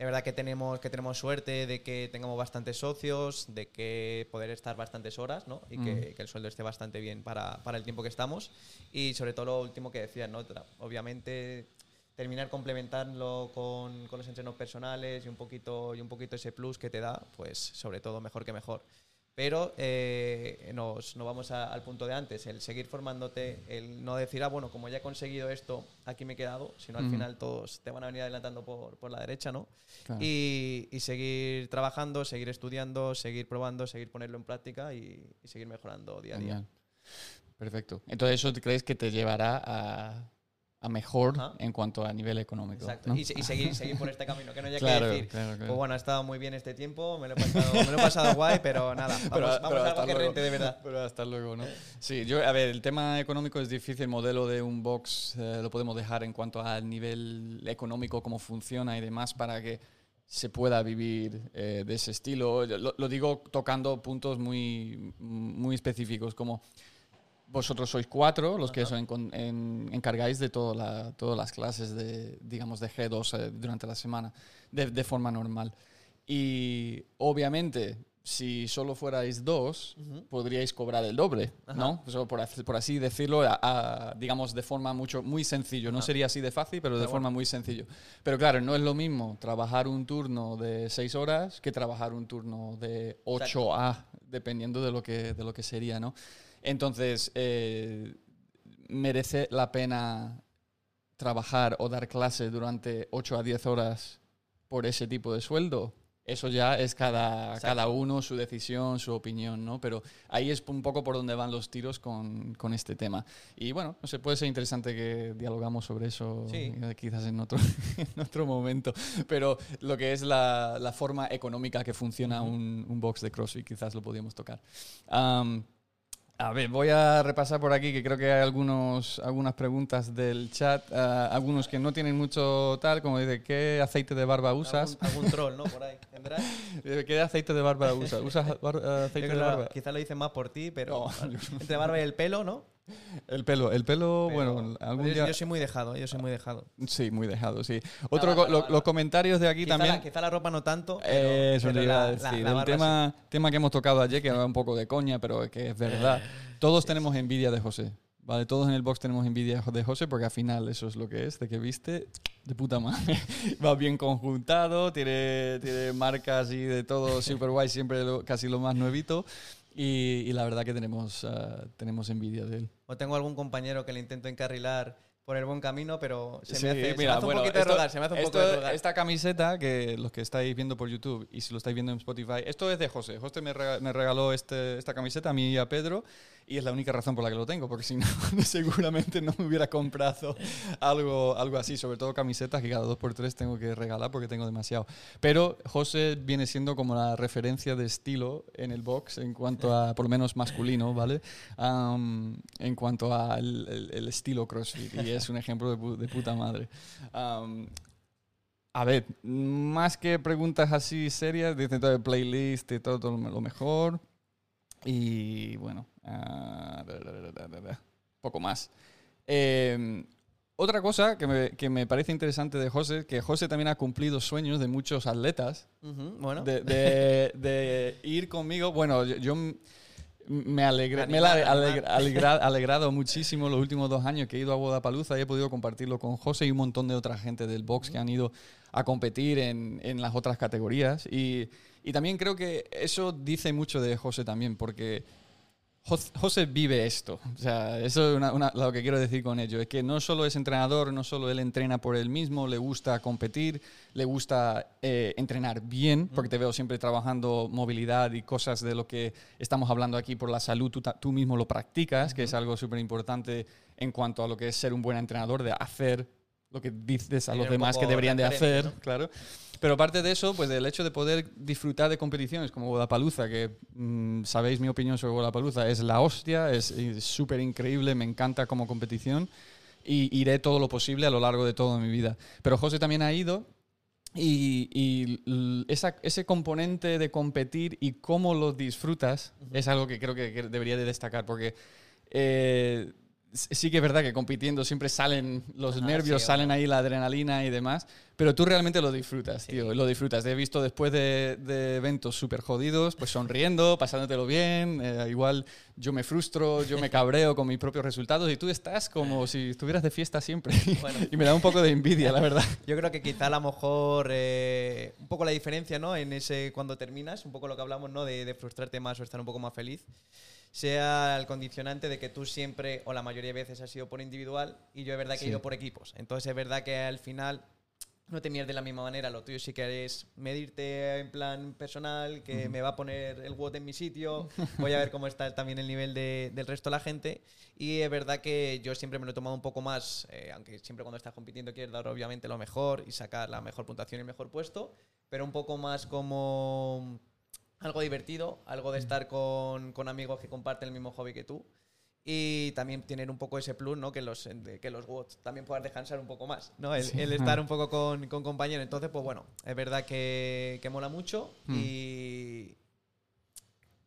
Es verdad que tenemos, que tenemos suerte de que tengamos bastantes socios, de que poder estar bastantes horas, ¿no? Y que, el sueldo esté bastante bien para, para, el tiempo que estamos. Y sobre todo lo último que decías, ¿no? Obviamente terminar complementarlo con, con, los entrenos personales y un poquito y un poquito ese plus que te da, pues sobre todo mejor que mejor. Pero eh, nos, nos, vamos al punto de antes, el seguir formándote, el no decir, ah, bueno, como ya he conseguido esto, aquí me he quedado, sino al final todos te van a venir adelantando por, por la derecha, ¿no? Y, y, seguir trabajando, seguir estudiando, seguir probando, seguir ponerlo en práctica y, y seguir mejorando día a día. Perfecto. Entonces, ¿eso crees que te llevará a a mejor en cuanto a nivel económico. Exacto. Y, seguir, seguir por este camino, que no haya que decir, pues bueno, ha estado muy bien este tiempo, me lo he pasado, me lo he pasado guay, pero nada, vamos, pero, vamos a algo que rente de verdad. (laughs) Pero hasta luego, ¿no? Sí, yo, a ver, el tema económico es difícil, el modelo de un box eh, lo podemos dejar en cuanto al nivel económico, cómo funciona y demás, para que se pueda vivir eh, de ese estilo. Lo, lo, digo tocando puntos muy, muy específicos, como vosotros sois cuatro los que os encargáis de todas las clases de, digamos, de G2 eh, durante la semana, de, forma normal. Y obviamente, si solo fuerais dos, podríais cobrar el doble, ¿no? por, así decirlo, digamos, de forma mucho, muy sencillo. No sería así de fácil, pero de forma muy sencillo. Pero claro, no es lo mismo trabajar un turno de seis horas que trabajar un turno de 8 a, dependiendo de lo que, de lo que sería, ¿no? Entonces, eh, merece la pena trabajar o dar clase durante 8 a 10 horas por ese tipo de sueldo. Eso ya es cada, cada uno, su decisión, su opinión, ¿no? Pero ahí es un poco por donde van los tiros con, con este tema. Y bueno, no sé, puede ser interesante que dialogamos sobre eso eh, quizás en otro, (laughs) en otro momento. Pero lo que es la, la forma económica que funciona un, un, box de CrossFit, quizás lo podíamos tocar. A ver, voy a repasar por aquí que creo que hay algunos, algunas preguntas del chat, uh, algunos que no tienen mucho tal, como dice, ¿qué aceite de barba usas? Algún, algún (laughs) troll, ¿no? Por ahí. ¿Qué aceite de barba usas? ¿Usas bar, uh, aceite de barba? Quizás lo dicen más por ti, pero (laughs) no, entre barba y el pelo, ¿no? El pelo, el pelo, bueno, algún yo, yo, soy muy dejado, yo soy muy dejado. Sí, muy dejado, sí. Otro, los comentarios de aquí quizá también. Quizá la ropa no tanto. Pero, Eso pero iba a decir. La, la tema, sí. tema que hemos tocado ayer, que era un poco de coña, pero que es verdad. Todos sí, tenemos envidia de José. Vale, todos en el box tenemos envidia de José porque al final eso es lo que es, de que viste de puta madre. (laughs) Va bien conjuntado, tiene, tiene marcas y de todo (laughs) super guay, siempre lo, casi lo más nuevito. Y, y, la verdad que tenemos, uh, tenemos envidia de él. O tengo algún compañero que le intento encarrilar por el buen camino, pero se me hace, mira, se me hace bueno, un poquito de rogar, se me hace un poco de rogar. Esta camiseta, que los que estáis viendo por YouTube y si lo estáis viendo en Spotify, esto es de José. José me regaló este, esta camiseta a mí y a Pedro y es la única razón por la que lo tengo, porque si (laughs) no, seguramente no me hubiera comprado algo, algo así, sobre todo camisetas que cada dos por tres tengo que regalar porque tengo demasiado. Pero José viene siendo como la referencia de estilo en el box en cuanto a, por lo menos masculino, ¿vale? Um, en cuanto al el, el estilo CrossFit y es un ejemplo de, de puta madre. Um, a ver, más que preguntas así serias, dicen todo el playlist y todo, todo lo mejor. Y bueno, uh, poco más. Eh, otra cosa que me, que me, parece interesante de José, que José también ha cumplido sueños de muchos atletas. Uh -huh, bueno. de, de, de, ir conmigo. Bueno, yo, yo me, alegre, me he alegra, alegra, alegrado muchísimo los últimos dos años que he ido a Bodapaluza y he podido compartirlo con José y un montón de otra gente del box uh -huh. que han ido a competir en, en las otras categorías. Y, y también creo que eso dice mucho de José también, porque José vive esto. O sea, eso es una- una- lo que quiero decir con ello. Es que no solo es entrenador, no solo él entrena por él mismo, le gusta competir, le gusta eh, entrenar bien, porque te veo siempre trabajando movilidad y cosas de lo que estamos hablando aquí por la salud, tú mismo lo practicas, que es algo súper importante en cuanto a lo que es ser un buen entrenador, de hacer lo que dices a los demás que deberían de hacer, ¿no? claro. Pero aparte de eso, pues el hecho de poder disfrutar de competiciones como Guadalajara, que mm, sabéis mi opinión sobre Guadalajara, es la hostia, es súper increíble, me encanta como competición y iré todo lo posible a lo largo de toda mi vida. Pero José también ha ido y, y esa- ese componente de competir y cómo lo disfrutas es algo que creo que, que debería de destacar porque eh, sí que es verdad que compitiendo siempre salen los nervios, sí, salen bueno. ahí la adrenalina y demás, pero tú realmente lo disfrutas, Sí. tío, lo disfrutas. Te he visto después de, de eventos súper jodidos, pues sonriendo, (laughs) pasándotelo bien, eh, igual yo me frustro, yo me cabreo con mis propios resultados y tú estás como si estuvieras de fiesta siempre (laughs) Bueno. y me da un poco de envidia, la verdad. (laughs) Yo creo que quizá a lo mejor eh, un poco la diferencia, ¿no? En ese cuando terminas, un poco lo que hablamos, ¿no? De, de frustrarte más o estar un poco más feliz, sea el condicionante de que tú siempre o la mayoría de veces has ido por individual y yo es verdad que Sí. he ido por equipos. Entonces es verdad que al final no te mides de la misma manera. Lo tuyo sí que es medirte en plan personal, que me va a poner el WOT en mi sitio, voy a ver cómo está también el nivel de- del resto de la gente. Y es verdad que yo siempre me lo he tomado un poco más, eh, aunque siempre cuando estás compitiendo quieres dar obviamente lo mejor y sacar la mejor puntuación y el mejor puesto, pero un poco más como algo divertido, algo de estar con, con amigos que comparten el mismo hobby que tú. Y también tener un poco ese plus, ¿no? Que los, que los WOTs también puedas descansar un poco más, ¿no? El, Sí. el estar un poco con, con compañeros. Entonces, pues bueno, es verdad que, que mola mucho Hmm. y,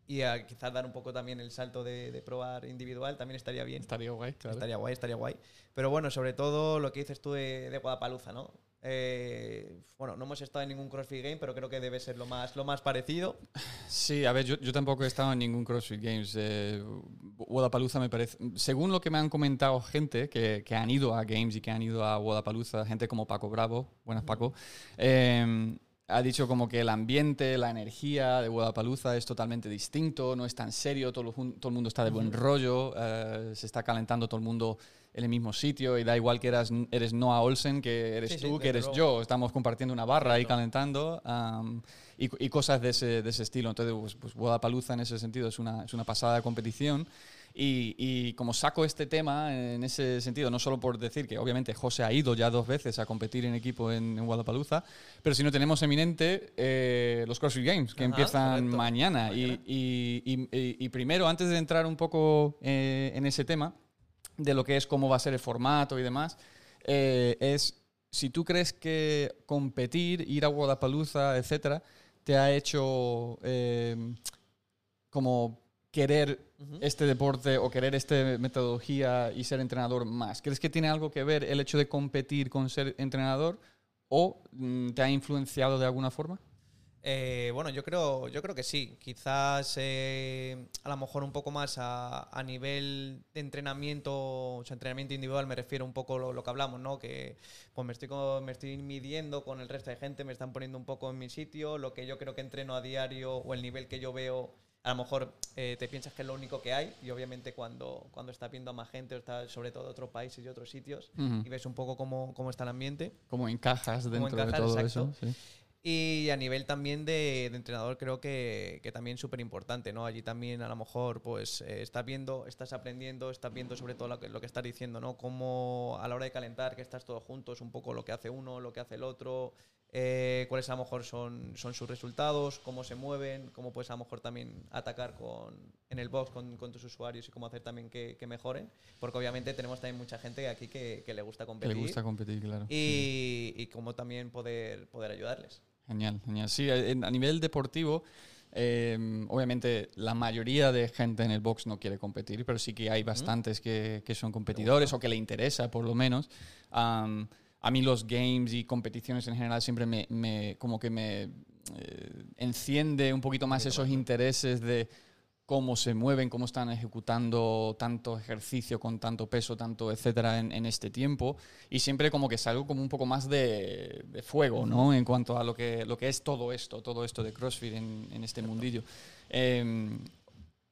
y a quizás dar un poco también el salto de, de probar individual también estaría bien. Estaría guay, claro. Estaría guay, estaría guay. Pero bueno, sobre todo lo que dices tú de, de Guadapaluza, ¿no? Eh, bueno, no hemos estado en ningún CrossFit Game, pero creo que debe ser lo más, lo más parecido. Sí, a ver, yo, yo tampoco he estado en ningún CrossFit Games. Eh, Wodapalooza me parece. Según lo que me han comentado gente que, que han ido a Games y que han ido a Wodapalooza, gente como Paco Bravo, buenas Paco, eh, ha dicho como que el ambiente, la energía de Wodapalooza es totalmente distinto, no es tan serio, todo, todo el mundo está de buen rollo, eh, se está calentando todo el mundo en el mismo sitio y da igual que eras, eres Noah Olsen, que eres Sí, sí, tú, que desde eres yo, estamos compartiendo una barra ahí Exacto. calentando am, y, y cosas de ese, de ese estilo. Entonces, pues, pues Wodapalooza en ese sentido es una, es una pasada de competición. Y, y como saco este tema en ese sentido, no solo por decir que obviamente José ha ido ya dos veces a competir en equipo en, en Wodapalooza, pero si no tenemos eminente eh, los CrossFit Games que Ajá, empiezan correcto. mañana. Y, Mañana. y- y- y- y primero, antes de entrar un poco eh, en ese tema, de lo que es cómo va a ser el formato y demás, eh, es si tú crees que competir, ir a Guadalajara, etcétera, te ha hecho como querer este deporte o querer esta metodología y ser entrenador más. ¿Crees que tiene algo que ver el hecho de competir con ser entrenador o mm, te ha influenciado de alguna forma? Eh, bueno, yo creo, yo creo que sí. Quizás eh, a lo mejor un poco más a, a nivel de entrenamiento, o sea, entrenamiento individual me refiero un poco lo, lo que hablamos, ¿no? Que pues me estoy, me estoy midiendo con el resto de gente, me están poniendo un poco en mi sitio, lo que yo creo que entreno a diario o el nivel que yo veo. A lo mejor eh, te piensas que es lo único que hay y obviamente cuando, cuando estás viendo a más gente, o estás sobre todo de otros países y otros sitios, y ves un poco cómo, cómo está el ambiente. ¿Cómo encajas dentro de todo exacto. eso? Sí. Y a nivel también de, de entrenador creo que, que también súper importante, ¿no? Allí también a lo mejor pues eh, estás viendo, estás aprendiendo, estás viendo sobre todo lo que, lo que estás diciendo, ¿no? Cómo a la hora de calentar, que estás todos juntos, un poco lo que hace uno, lo que hace el otro, eh, cuáles a lo mejor son, son sus resultados, cómo se mueven, cómo puedes a lo mejor también atacar con, en el box con, con tus usuarios y cómo hacer también que, que mejoren, porque obviamente tenemos también mucha gente aquí que, que le gusta Que competir le gusta competir, claro. y, y cómo también poder, poder ayudarles. Genial, genial. Sí, en- a nivel deportivo, eh, obviamente la mayoría de gente en el box no quiere competir, pero sí que hay bastantes que, que son competidores o que le interesa, por lo menos. Am, a mí los games y competiciones en general siempre me, me- como que me eh, enciende un poquito más esos intereses de cómo se mueven, cómo están ejecutando tanto ejercicio con tanto peso, tanto etcétera en, en este tiempo. Y siempre como que salgo como un poco más de, de fuego, ¿no? En cuanto a lo que, lo que es todo esto, todo esto de CrossFit en, en este mundillo. Eh, eh,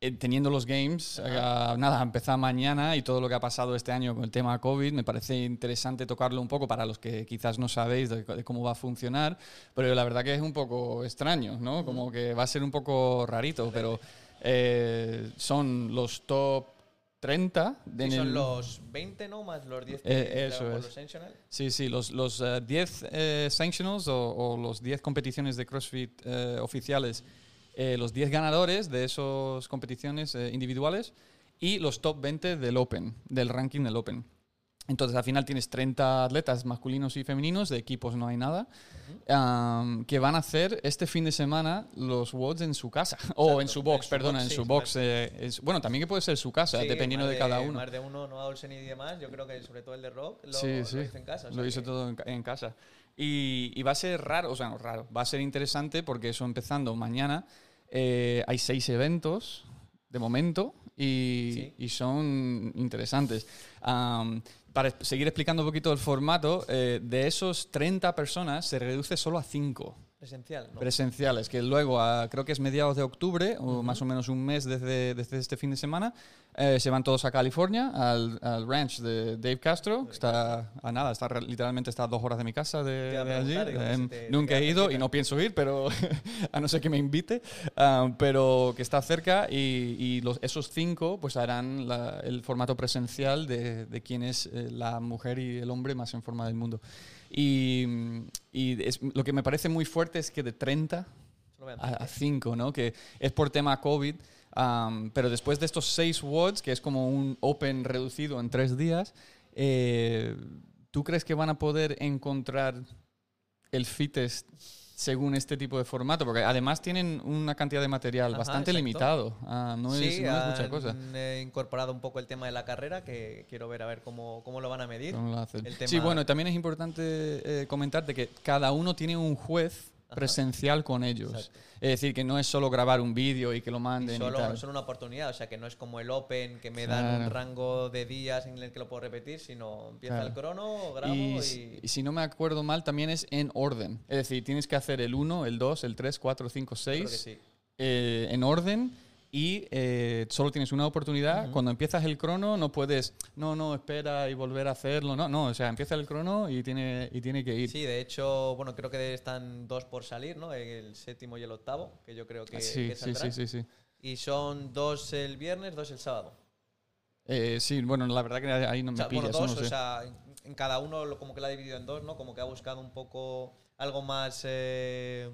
teniendo los games, eh, nada, a empezar mañana y todo lo que ha pasado este año con el tema COVID, me parece interesante tocarlo un poco para los que quizás no sabéis de, cómo va a funcionar, pero la verdad que es un poco extraño, ¿no? Como que va a ser un poco rarito, pero eh, son los top 30. De son los 20, ¿no? Más los 10 eh, eso es. los Sanctionals. Sí, sí, los, los 10 uh, Sanctionals o, o, los 10 competiciones de CrossFit oficiales eh, los 10 ganadores de esas competiciones eh, individuales y los top 20 del Open, del ranking del Open. Entonces, al final tienes 30 atletas masculinos y femeninos, de equipos no hay nada, que van a hacer este fin de semana los WODs en su casa. (laughs) o en su box, perdona, en su box. Eh, bueno, también que puede ser su casa, dependiendo de, cada uno. Más de uno, no Olsen y demás, yo creo que sobre todo el de Rock lo, sí, sí. hizo en casa. lo hizo todo en, casa. Y, y, va a ser raro, o sea, no raro, va a ser interesante porque eso empezando mañana eh, hay seis eventos de momento y, son interesantes. para seguir explicando un poquito el formato, eh, de esos 30 personas se reduce solo a 5. Presencial, ¿no? Presenciales, que luego, creo que es mediados de octubre, o más o menos un mes desde, desde este fin de semana, eh, se van todos a California, al, al, ranch de Dave Castro, que está a nada, está literalmente está a dos horas de mi casa de, allí. Em, nunca he ido y no pienso ir, pero (laughs) a no ser que me invite, ah, pero que está cerca y, y los, esos cinco pues harán el formato presencial de, de quién es eh, la mujer y el hombre más en forma del mundo. Y, lo que me parece muy fuerte es que de 30 a, 5, ¿no? Que es por tema COVID. pero después de estos 6 WODs, que es como un Open reducido en 3 días, eh, ¿tú crees que van a poder encontrar el fittest según este tipo de formato, porque además tienen una cantidad de material bastante limitado, ah, no, es, mucha cosa. He incorporado un poco el tema de la carrera, que quiero ver a ver cómo, cómo lo van a medir. Sí, bueno, también es importante eh, comentarte que cada uno tiene un juez presencial con ellos. Es decir, que no es solo grabar un vídeo y que lo manden. Y solo, una oportunidad, o sea, que no es como el Open, que me dan un rango de días en el que lo puedo repetir, sino empieza el crono, grabo y, y... si no me acuerdo mal, también es en orden. Es decir, tienes que hacer el 1, el 2, el 3, 4, 5, 6 en orden y eh, solo tienes una oportunidad. Cuando empiezas el crono no puedes, no, no, espera y volver a hacerlo. No, no, o sea, empieza el crono y tiene, y tiene que ir. Sí, de hecho, bueno, creo que están dos por salir, ¿no? El séptimo y el octavo, que yo creo que, sí, sí, sí, sí, sí. Y son dos el viernes, dos el sábado. Eh, sí, bueno, la verdad que ahí no me o Bueno, dos, o sea, en cada uno como que la ha dividido en dos, ¿no? Como que ha buscado un poco algo más... Eh,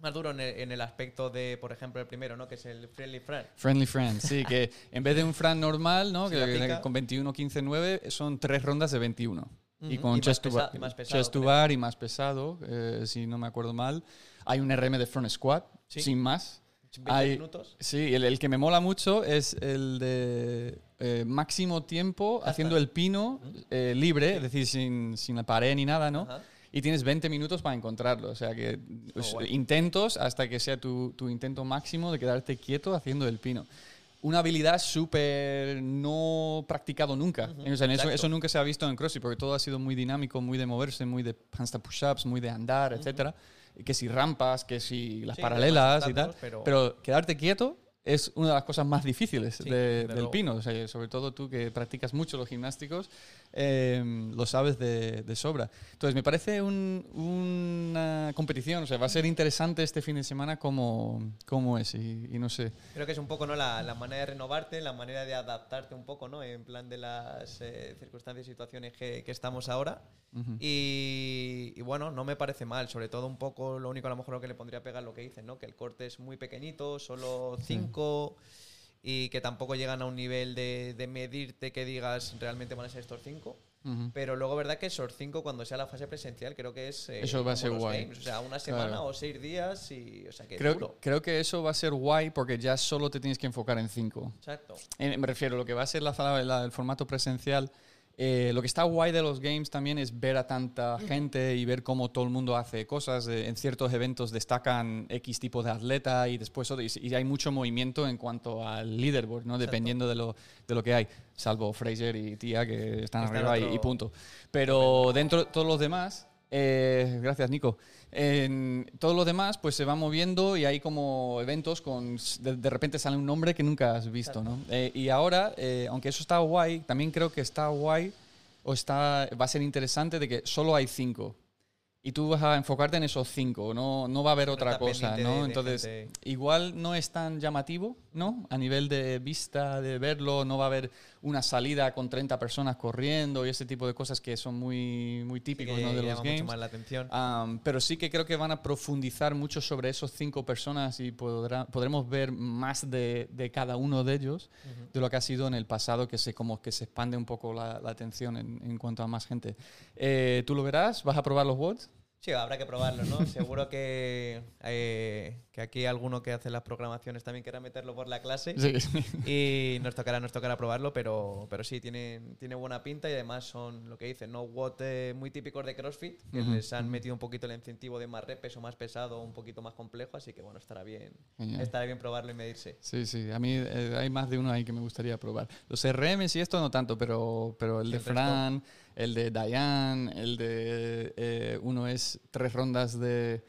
más duro en el, aspecto de, por ejemplo, el primero, ¿no? Que es el Friendly Friend. Friendly Friend, sí, (laughs) que en vez de un Friend normal, ¿no? que, con 21, 15, 9 son tres rondas de 21. Y con chest, to bar, y más pesado, eh, si no me acuerdo mal. Hay un RM de front squat, sin más. 20 Hay, minutos. Sí, el, que me mola mucho es el de eh, máximo tiempo haciendo el pino eh, libre, es decir, sin, sin la pared ni nada, ¿no? Y tienes 20 minutos para encontrarlo. O sea que pues, intentos hasta que sea tu, tu, intento máximo de quedarte quieto haciendo el pino. Una habilidad súper no practicado nunca. eso, eso, nunca se ha visto en CrossFit porque todo ha sido muy dinámico, muy de moverse, muy de handstand push-ups, muy de andar, etcétera. Que si rampas, que si las paralelas y tal. Pero... pero quedarte quieto es una de las cosas más difíciles del pino. sobre todo tú que practicas mucho los gimnásticos, em, lo sabes de, sobra. Entonces, me parece una competición, o sea, va a ser interesante este fin de semana cómo, cómo es, y, no sé. Creo que es un poco ¿no? la, manera de renovarte, la manera de adaptarte un poco, ¿no? En plan de las eh, circunstancias y situaciones que, que estamos ahora. y, bueno, no me parece mal, sobre todo un poco, lo único a lo mejor lo que le pondría a pegar lo que dicen, ¿no? Que el corte es muy pequeñito, solo 5 y que tampoco llegan a un nivel de, medirte que digas realmente van a ser estos cinco. Pero luego, verdad que esos cinco, cuando sea la fase presencial, creo que es. Eh, eso va a ser guay. o sea, una semana o seis días. Y, o sea, que creo, creo que eso va a ser guay porque ya solo te tienes que enfocar en cinco. Exacto. me refiero, lo que va a ser la, el formato presencial eh, lo que está guay de los games también es ver a tanta gente y ver cómo todo el mundo hace cosas. Eh, en ciertos eventos destacan X tipo de atleta y después y, hay mucho movimiento en cuanto al leaderboard, ¿no? dependiendo de lo, de lo que hay, salvo Fraser y Tia que están arriba y, punto. Pero dentro de todos los demás, Eh, gracias, Nico. En todo lo demás, pues se va moviendo y hay como eventos con. De, de repente sale un nombre que nunca has visto, ¿no? Eh, y ahora, eh, aunque eso está guay, también creo que está guay o está, va a ser interesante de que solo hay cinco. Y tú vas a enfocarte en esos cinco, no, no va a haber otra cosa, ¿no? de- Entonces, igual no es tan llamativo, ¿no? A nivel de vista, de verlo, no va a haber una salida con 30 personas corriendo y ese tipo de cosas que son muy, muy Sí típicos que ¿no? de los mucho games. más la atención. Am, pero sí que creo que van a profundizar mucho sobre esos cinco personas y podrá- podremos ver más de, de cada uno de ellos de lo que ha sido en el pasado, que se, como que se expande un poco la, la atención en, en cuanto a más gente. Eh, ¿Tú lo verás? ¿Vas a probar los WODs? Sí, habrá que probarlo, ¿no? (laughs) Seguro que, eh, que aquí alguno que hace las programaciones también quiera meterlo por la clase. Sí. Y nos tocará, nos tocará probarlo, pero, pero sí, tiene, tiene buena pinta y además son lo que dicen, ¿no? WOT eh, muy típicos de CrossFit, que les han metido un poquito el incentivo de más repes o más pesado, un poquito más complejo, así que bueno, estará bien, Genial. estará bien probarlo y medirse. Sí, sí, a mí eh, hay más de uno ahí que me gustaría probar. Los RMs y esto no tanto, pero, pero el de resto. El de Diane, el de eh, uno es tres rondas de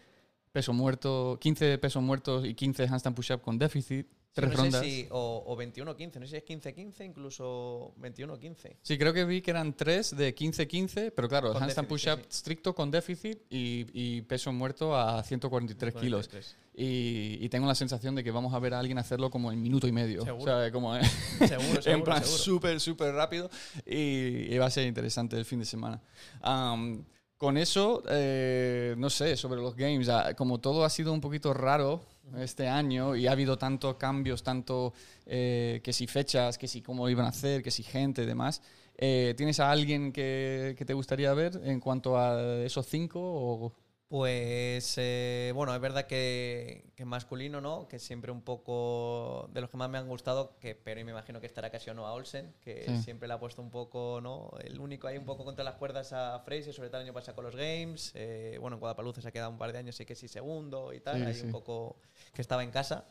peso muerto, 15 pesos muertos y 15 handstand push-up con déficit, tres no rondas. Sé si, o, o 21-15, no sé si es 15-15, incluso 21-15. Sí, creo que vi que eran tres de 15-15, pero claro, Con handstand push-up estricto con déficit y, y peso muerto a 143 kilos. 43. Y, y tengo la sensación de que vamos a ver a alguien hacerlo como en minuto y medio. Seguro. O sea, como eh, (laughs) Seguro, en seguro, plan seguro. súper, súper rápido y, y va a ser interesante el fin de semana. Am, con eso, eh, no sé, sobre los games, ah, como todo ha sido un poquito raro este año y ha habido tantos cambios, tanto eh, que si fechas, que si cómo iban a hacer, que si gente y demás, eh, ¿tienes a alguien que, que te gustaría ver en cuanto a esos cinco? O? Pues eh, bueno, es verdad que, que masculino, ¿no? Que siempre un poco de los que más me han gustado, que pero me imagino que estará casi o no a Olsen, que Sí. siempre le ha puesto un poco, ¿no? El único ahí un poco contra las cuerdas a Fraser, sobre todo el año pasado con los Games. eh, bueno, en Guadalupe se ha quedado un par de años, sí que sí segundo y tal, Sí, ahí sí. un poco que estaba en casa.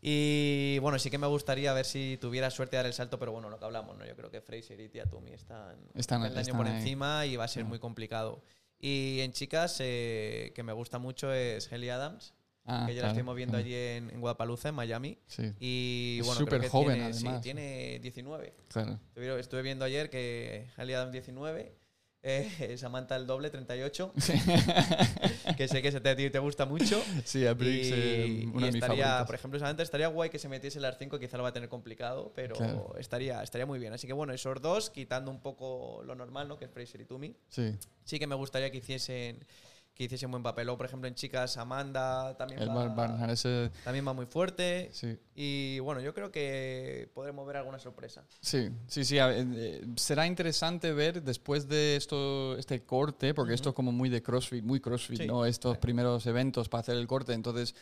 Y bueno, sí que me gustaría ver si tuviera suerte de dar el salto, pero bueno, lo que hablamos, ¿no? Yo creo que Fraser y Tiatumi están, Están- el año están por ahí. encima y va a ser muy complicado. Y en chicas, eh, que me gusta mucho es Helly Adams, Ah, que ya claro, la estuvimos viendo claro. allí en, en Guadalupe, en Miami. Sí, Y Es bueno, súper joven, tiene, sí, además. tiene 19. claro. Estuve, estuve viendo ayer que Helly Adams 19, eh, (laughs) Samantha el doble 38, (laughs) que sé que ese te, te gusta mucho. Sí, a Briggs, eh, Y, una y de estaría, por ejemplo, Samantha estaría guay que se metiese las 5, quizá lo va a tener complicado, pero Claro. estaría, estaría muy bien. Así que bueno, esos dos, quitando un poco lo normal, ¿no? Que es Fraser y Tumi, Sí, sí que me gustaría que hiciesen que hiciesen buen papel. O, por ejemplo, en chicas, Amanda también, el va, ese, también va muy fuerte. sí. Y bueno, yo creo que podremos ver alguna sorpresa. Sí, sí, sí. ver, eh, será interesante ver después de esto, este corte, porque esto es como muy de CrossFit, muy CrossFit, Sí. ¿no? Estos primeros eventos para hacer el corte. Entonces,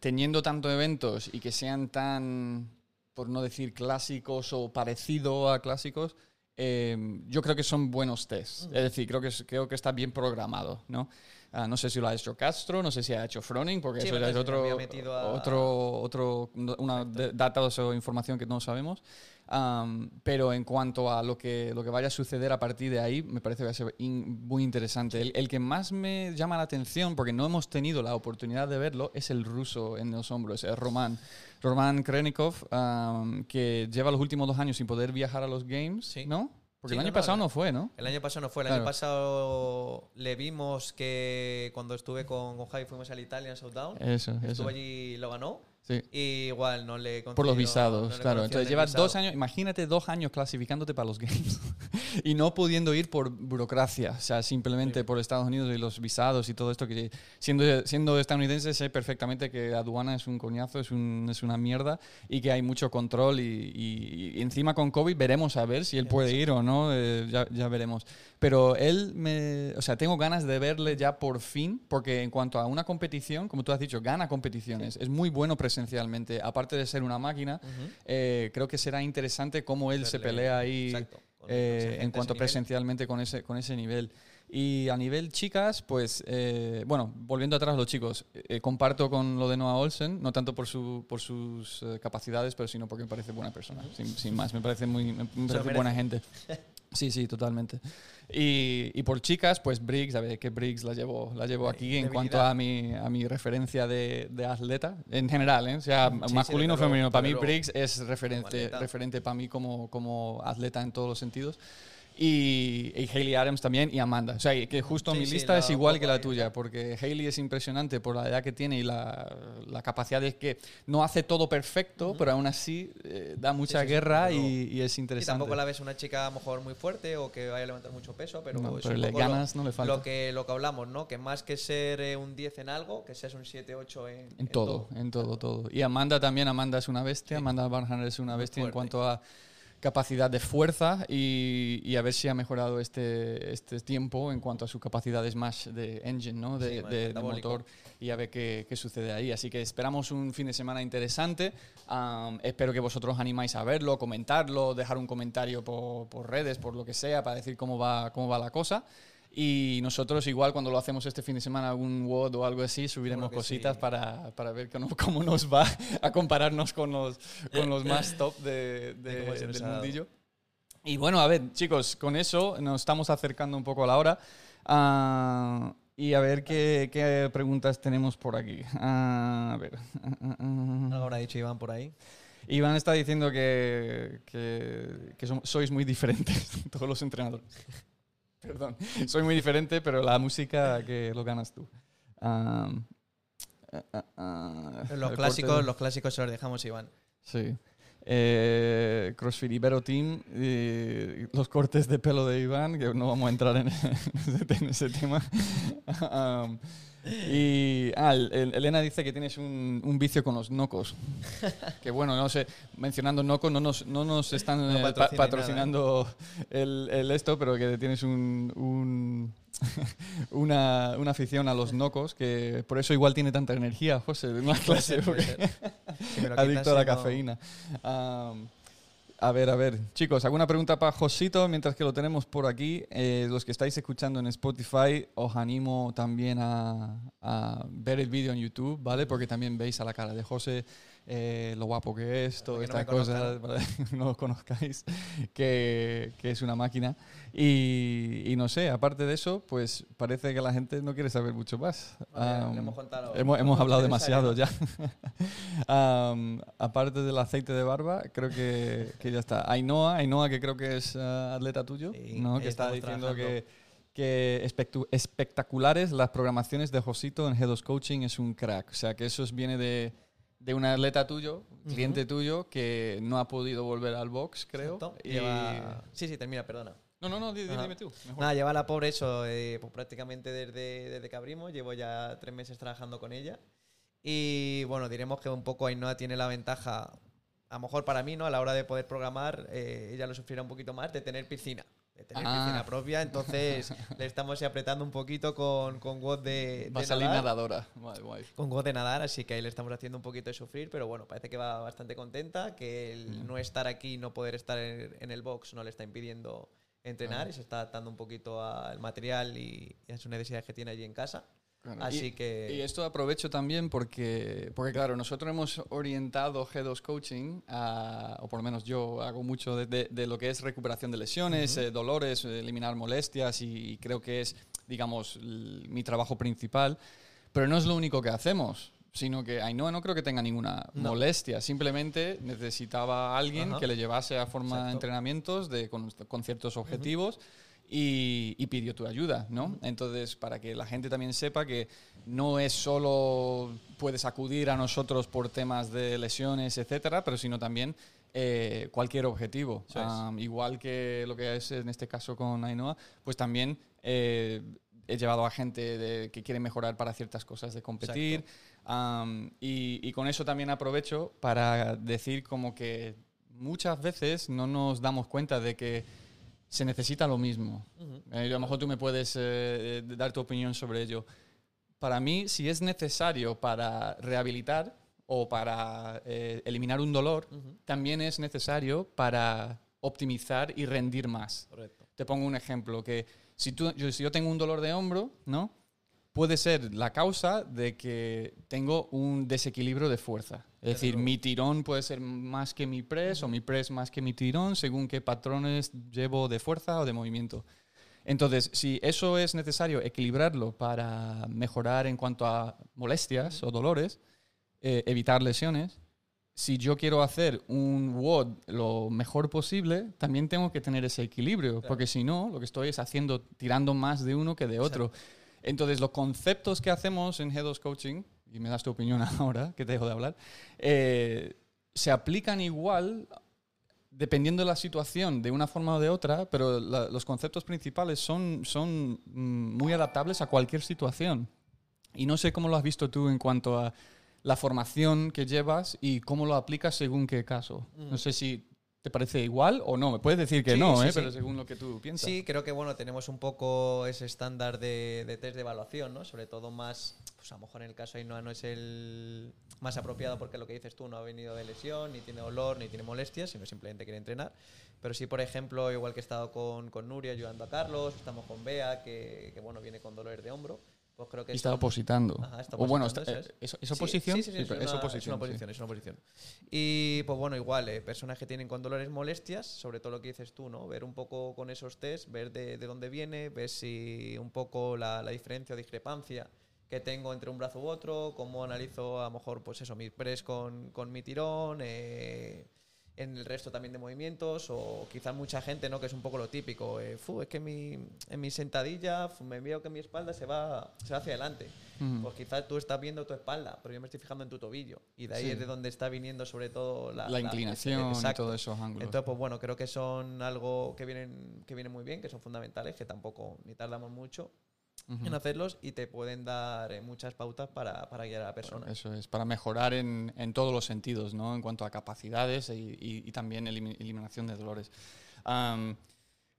teniendo tantos eventos y que sean tan, por no decir clásicos o parecido a clásicos, eh, yo creo que son buenos tests. Es decir, creo que, creo que está bien programado, ¿no? Ah, no sé si lo ha hecho Castro, no sé si ha hecho Froning, porque Sí, eso ya es otro, a- otro, otro, una datos o información que no sabemos. Am, pero en cuanto a lo que, lo que vaya a suceder a partir de ahí, me parece que va a ser in- muy interesante. El, el que más me llama la atención, porque no hemos tenido la oportunidad de verlo, es el ruso en los hombros, es Roman. Roman Krenikov, am, que lleva los últimos dos años sin poder viajar a los Games, Sí. ¿no? Porque Sí, el año no, pasado no. no fue, ¿no? El año pasado no fue, el Claro. año pasado le vimos que cuando estuve con, con Javi fuimos al Italian Showdown, Eso, eso. estuvo allí y lo ganó. Sí. Y igual no le Por los visados, no claro. Entonces llevas visado. dos años, imagínate dos años clasificándote para los Games (laughs) y no pudiendo ir por burocracia, o sea, simplemente Sí. por Estados Unidos y los visados y todo esto que siendo, siendo estadounidense sé perfectamente que aduana es un coñazo, es, un- es una mierda y que hay mucho control y, y- y encima con COVID veremos a ver si él puede ir o no, eh, ya, ya veremos. Pero él me, o sea, tengo ganas de verle ya por fin, porque en cuanto a una competición, como tú has dicho, gana competiciones, es muy bueno presencialmente, aparte de ser una máquina, Ujú. eh, creo que será interesante cómo él se Verle- pelea ahí exacto, eh, en cuanto presencialmente con ese, con ese nivel. Y a nivel chicas, pues, eh, bueno, volviendo atrás los chicos, eh, comparto con lo de Noah Olsen, no tanto por, su, por sus eh, capacidades, pero sino porque me parece buena persona, sin, sin más, me parece muy me parece buena gente. (laughs) Sí, sí, totalmente. Y, y por chicas, pues Briggs, a ver, que Briggs la llevo, la llevo aquí en cuanto a mi, a mi referencia de, de atleta, en general, ¿eh? o sea, Sí, masculino o femenino. Para mí. Briggs es referente, referente para mí como, como atleta en todos los sentidos. Y, y Hayley Adams también y Amanda. O sea, que justo Sí, mi sí, lista es igual que la tuya, ya. porque Hayley es impresionante por la edad que tiene y la, la capacidad de que no hace todo perfecto, pero aún así eh, da mucha sí, guerra y, y es Y interesante. tampoco la ves una chica a lo mejor muy fuerte o que vaya a levantar mucho peso, pero, No, pero le ganas, lo, no le falta. Lo que, lo que hablamos, ¿no? Que más que ser eh, un 10 en algo, que seas un 7, 8 en, En todo, en todo, todo. Y Amanda también, Amanda es una bestia, Amanda Barnhart es una bestia en cuanto a capacidad de fuerza y, y a ver si ha mejorado este, este tiempo en cuanto a su capacidad de smash de engine, ¿no? de, Sí, más de- de motor y a ver qué, qué sucede ahí. Así que esperamos un fin de semana interesante. Am, espero que vosotros animáis a verlo, comentarlo, dejar un comentario por, por redes, por lo que sea, para decir cómo va, cómo va la cosa. Y nosotros igual cuando lo hacemos este fin de semana, algún WOD o algo así, subiremos cositas sí. para, para ver cómo, (laughs) cómo nos va a compararnos con los, con los más top de, de- nos del mundillo. Y bueno, a ver, chicos, con eso nos estamos acercando un poco a la hora. Ah, y a ver qué, qué preguntas tenemos por aquí. Ah, a ver. Ah. Algo habrá dicho Iván por ahí. Iván está diciendo que, que, que sois muy diferentes, (laughs) todos los entrenadores. Perdón, soy muy diferente, pero la música que lo ganas tú. Ah, Los clásicos, los clásicos se los dejamos Iván. Sí. Eh, CrossFit Ibero Team, y los cortes de pelo de Iván, que no vamos a entrar en (laughs) en ese tema. (laughs) Y ah, el- el- Elena dice que tienes un, un vicio con los nocos. que bueno, no sé, mencionando nocos, no nos, no nos están No eh, pa- patrocinan patrocinando el, el esto, pero que tienes un, un- (laughs) una, una afición a los nocos, que por eso igual tiene tanta energía, José, de una (laughs) clase. puede porque- Si me lo (laughs) Adicto a la cafeína. A ver, a ver. Chicos, ¿alguna pregunta para Josito mientras que lo tenemos por aquí? Eh, los que estáis escuchando en Spotify, os animo también a, a ver el vídeo en YouTube, ¿vale? Porque también veis a la cara de José eh, lo guapo que es, todas no estas cosas, para que (laughs) no lo conozcáis, que, que es una máquina. Y, y no sé, aparte de eso, pues parece que la gente no quiere saber mucho más. Vale, le hemos contado hemos, hemos hablado demasiado ya. (laughs) Am, aparte del aceite de barba, creo que, que ya está. Ainhoa, Ainhoa, que creo que es ah, atleta tuyo, Sí, ¿no? que está estamos diciendo trabajando. que, que espectaculares las programaciones de Josito en G2 Coaching es un crack. O sea, que eso es- viene de, de un atleta tuyo, cliente tuyo, que no ha podido volver al box, creo. Y- Lleva- Sí, sí, termina, perdona. No, no, no, di- di- Ajá. dime tú. mejor. Nada, lleva la pobre eso eh, pues prácticamente desde, desde que abrimos. Llevo ya tres meses trabajando con ella. Y bueno, diremos que un poco Ainhoa tiene la ventaja, a lo mejor para mí, ¿no? A la hora de poder programar, eh, ella lo sufrirá un poquito más de tener piscina. De tener Ah. piscina propia. Entonces (laughs) le estamos apretando un poquito con, con WOD de, Va a de salir nadar. nadadora. Guay, guay. con God de nadar, así que ahí le estamos haciendo un poquito de sufrir, pero bueno, parece que va bastante contenta, que el no estar aquí, no poder estar en, en el box no le está impidiendo entrenar y se está adaptando un poquito al material y, y a sus necesidades que tiene allí en casa. Claro. Así Y- que... Y esto aprovecho también porque, porque claro, nosotros hemos orientado G2 Coaching, a- o por lo menos yo hago mucho de, de- de lo que es recuperación de lesiones, eh, dolores, eh, eliminar molestias y, y creo que es, digamos, mi trabajo principal. Pero no es lo único que hacemos, sino que Ainhoa no creo que tenga ninguna No. molestia, simplemente necesitaba a alguien Ajá. que le llevase a forma de Exacto. entrenamientos de, con, con ciertos objetivos y, y pidió tu ayuda, ¿no? Entonces, para que la gente también sepa que no es solo puedes acudir a nosotros por temas de lesiones, etcétera, pero sino también eh, cualquier objetivo. Es. Am, igual que lo que es en este caso con Ainhoa, pues también eh, he llevado a gente de- que quiere mejorar para ciertas cosas de competir. Am, y, y con eso también aprovecho para decir como que muchas veces no nos damos cuenta de que se necesita lo mismo. Ujú. Eh, a lo mejor tú me puedes eh, eh, dar tu opinión sobre ello. Para mí, si es necesario para rehabilitar o para eh, eliminar un dolor, también es necesario para optimizar y rendir más. Correcto. Te pongo un ejemplo, que si, tú, yo, si yo tengo un dolor de hombro, ¿no? Puede ser la causa de que tengo un desequilibrio de fuerza. Es decir, mi tirón puede ser más que mi press o mi press más que mi tirón según qué patrones llevo de fuerza o de movimiento. Entonces, si eso es necesario equilibrarlo para mejorar en cuanto a molestias o dolores, eh, evitar lesiones, si yo quiero hacer un WOD lo mejor posible, también tengo que tener ese equilibrio, porque si no, lo que estoy es haciendo, tirando más de uno que de otro. Entonces, los conceptos que hacemos en G2 Coaching, y me das tu opinión (laughs) ahora, que te dejo de hablar, eh, se aplican igual dependiendo de la situación, de una forma o de otra, pero los conceptos principales son, son mm, muy adaptables a cualquier situación. Y no sé cómo lo has visto tú en cuanto a la formación que llevas y cómo lo aplicas según qué caso. No sé si ¿Te parece igual o no? Me puedes decir que no, ¿eh? pero según lo que tú piensas. Sí, creo que bueno, tenemos un poco ese estándar de, test de evaluación, ¿no? Sobre todo más, pues a lo mejor en el caso de no es el más apropiado porque lo que dices tú no ha venido de lesión, ni tiene dolor, ni tiene molestias, sino simplemente quiere entrenar. Pero sí, por ejemplo, igual que he estado con, con Nuria ayudando a Carlos, estamos con Bea, que, que bueno, viene con dolores de hombro pues creo que y está opositando. o bueno, está, ¿es, oposición? Sí, sí, sí, es, una, oposición, es, una oposición, Y pues bueno, igual, eh, personas que tienen con dolores molestias, sobre todo lo que dices tú, ¿no? Ver un poco con esos test, ver de, de dónde viene, ver si un poco la, la, diferencia o discrepancia que tengo entre un brazo u otro, cómo analizo a lo mejor, pues eso, mi press con, con mi tirón, eh, en el resto también de movimientos o quizás mucha gente no que es un poco lo típico eh, es que mi, en mi sentadilla me veo que mi espalda se va, se va hacia adelante pues quizás tú estás viendo tu espalda pero yo me estoy fijando en tu tobillo y de ahí es de donde está viniendo sobre todo la, la inclinación y todos esos ángulos. Entonces pues bueno creo que son algo que vienen que vienen muy bien que son fundamentales que tampoco ni tardamos mucho en hacerlos y te pueden dar eh, muchas pautas para, para, guiar a la persona. Eso es, para mejorar en, en todos los sentidos, ¿no? En cuanto a capacidades y, y, también eliminación de dolores.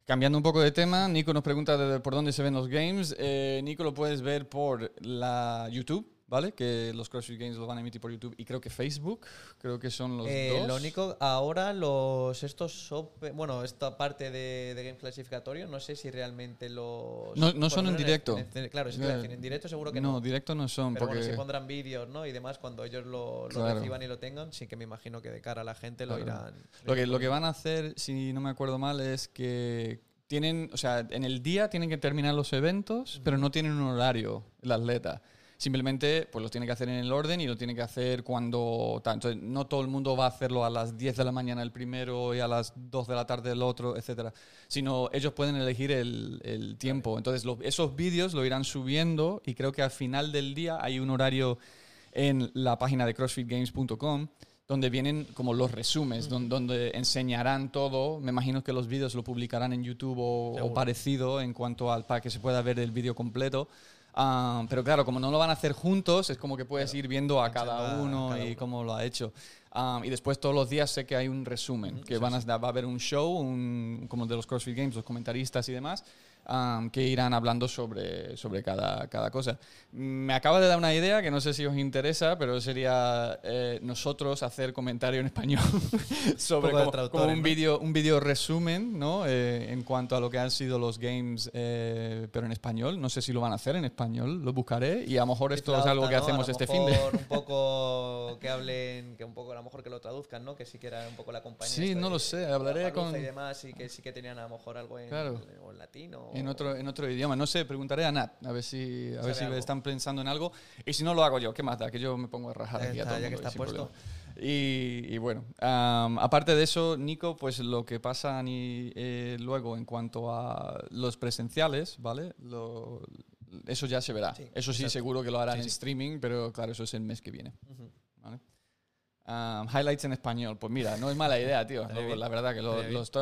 cambiando un poco de tema, Nico nos pregunta por dónde se ven los games. Eh, Nico lo puedes ver por la YouTube, ¿vale? Que los CrossFit Games los van a emitir por YouTube y creo que Facebook, creo que son los eh, dos. Lo único, ahora los estos, bueno, esta parte de, de Games clasificatorio, no sé si realmente los... No, son en directo. claro, si yeah. en directo seguro que no. No, directo no son. Pero porque... bueno, si pondrán vídeos, ¿no? Y demás, cuando ellos lo, reciban y lo tengan, sí que me imagino que de cara a la gente lo irán... Lo que, lo que van a hacer, si no me acuerdo mal, es que tienen, o sea, en el día tienen que terminar los eventos, pero no tienen un horario el atleta. Simplemente pues lo tiene que hacer en el orden y lo tiene que hacer cuando... Entonces, no todo el mundo va a hacerlo a las 10 de la mañana el primero y a las 2 de la tarde el otro, etcétera. Sino ellos pueden elegir el, el tiempo. Entonces esos vídeos lo irán subiendo y creo que al final del día hay un horario en la página de crossfitgames.com donde vienen como los resúmenes, donde, enseñarán todo. Me imagino que los vídeos lo publicarán en YouTube o, o parecido en cuanto al para que se pueda ver el vídeo completo. Ah, pero claro, como no lo van a hacer juntos, es como que puedes ir viendo a cada uno y cómo lo ha hecho. Ah, y después todos los días sé que hay un resumen, que van a, va a haber un show, un, como de los CrossFit Games, los comentaristas y demás, que irán hablando sobre, sobre cada, cada cosa. Me acaba de dar una idea que no sé si os interesa, pero sería eh, nosotros hacer comentario en español (laughs) sobre como, un vídeo un video resumen ¿no? Eh, en cuanto a lo que han sido los games, eh, pero en español. No sé si lo van a hacer en español, lo buscaré y a lo mejor esto es algo que hacemos este fin de... un (laughs) poco que hablen, que un poco a lo mejor que lo traduzcan, ¿no? que sí que era un poco la compañía. Sí, no lo sé, hablaré con... Y demás, y que sí que tenían a lo mejor algo en, claro. en latino en otro, en otro idioma. No sé, preguntaré a Nat, a ver si, a ver si están pensando en algo. Y si no, lo hago yo. ¿Qué más da? Que yo me pongo a rajar aquí a todo ya que está puesto. Y, bueno, aparte de eso, Nico, pues lo que pasa ni, eh, luego en cuanto a los presenciales, ¿vale? eso ya se verá. eso sí, seguro que lo harán en streaming, pero claro, eso es el mes que viene. ¿vale? Highlights en español. Pues mira, no es mala idea, tío. (laughs) la verdad que lo,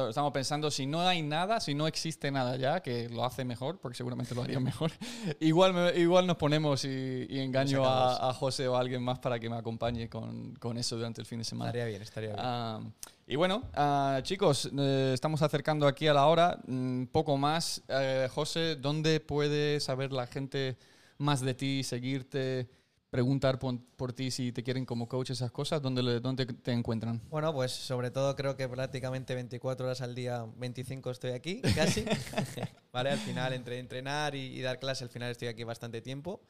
estamos pensando, si no hay nada, si no existe nada ya, que lo hace mejor, porque seguramente lo haría (laughs) mejor, igual, igual nos ponemos y, engaño a, José o a alguien más para que me acompañe con, con eso durante el fin de semana. Estaría bien, estaría bien. y bueno, ah, chicos, eh, estamos acercando aquí a la hora. Un mm, poco más. Eh, José, ¿dónde puede saber la gente más de ti, seguirte? Preguntar por, por ti si te quieren como coach, esas cosas, ¿dónde, le- dónde te encuentran? Bueno, pues sobre todo creo que prácticamente 24 horas al día, 25 estoy aquí, casi. (laughs) vale, al final entre entrenar y, y dar clase, al final estoy aquí bastante tiempo.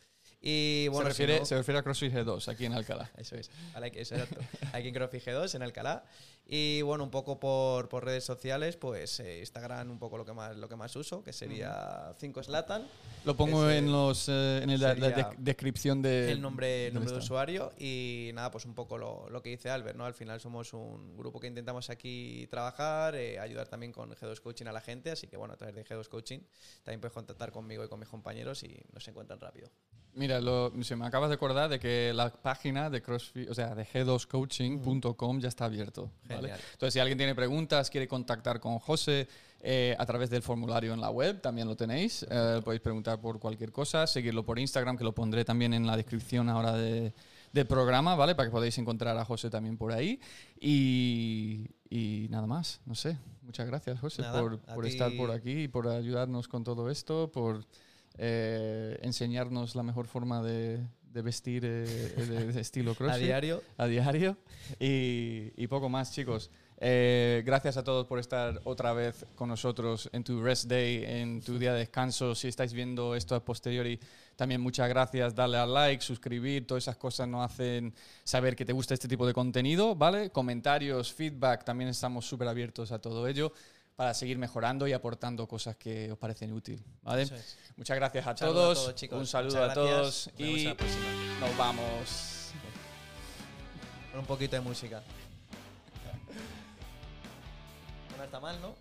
Y bueno, se, si refiere, no- se refiere a CrossFit G2, aquí en Alcalá. Eso es, eso, exacto. (laughs) Aquí en CrossFit G2, en Alcalá. Y bueno, un poco por, por redes sociales, pues eh, Instagram un poco lo que más, lo que más uso, que sería 5 Slatan, Lo pongo en, los, eh, en el- la, la desc- descripción de... el nombre, el nombre de usuario y nada, pues un poco lo, lo que dice Albert, ¿no? Al final somos un grupo que intentamos aquí trabajar, eh, ayudar también con G2 Coaching a la gente, así que bueno, a través de G2 Coaching también puedes contactar conmigo y con mis compañeros y nos encuentran rápido. Mira, lo- se me acabas de acordar de que la página de CrossFit, o sea, de g2coaching.com ya está abierto. ¿vale? Entonces, si alguien tiene preguntas, quiere contactar con José eh, a través del formulario en la web, también lo tenéis. Eh, podéis preguntar por cualquier cosa, seguirlo por Instagram, que lo pondré también en la descripción ahora de- del programa, ¿vale? Para que podáis encontrar a José también por ahí. Y, y nada más, no sé. Muchas gracias, José, Nada, por, por estar por aquí y por ayudarnos con todo esto, por eh, enseñarnos la mejor forma de, de vestir eh, de, de estilo A CrossFit diario, a diario y, y poco más, chicos. Eh, gracias a todos por estar otra vez con nosotros en tu rest day, en tu día de descanso. Si estáis viendo esto a posteriori, también muchas gracias. Darle al like, suscribir, todas esas cosas nos hacen saber que te gusta este tipo de contenido, ¿vale? Comentarios, feedback, también estamos súper abiertos a todo ello para seguir mejorando y aportando cosas que os parecen útiles, ¿vale? Es. Muchas gracias a todos, chicos. un saludo Muchas a gracias. todos Nos vemos y próxima. nos vamos. Con un poquito de música. No está mal, ¿no?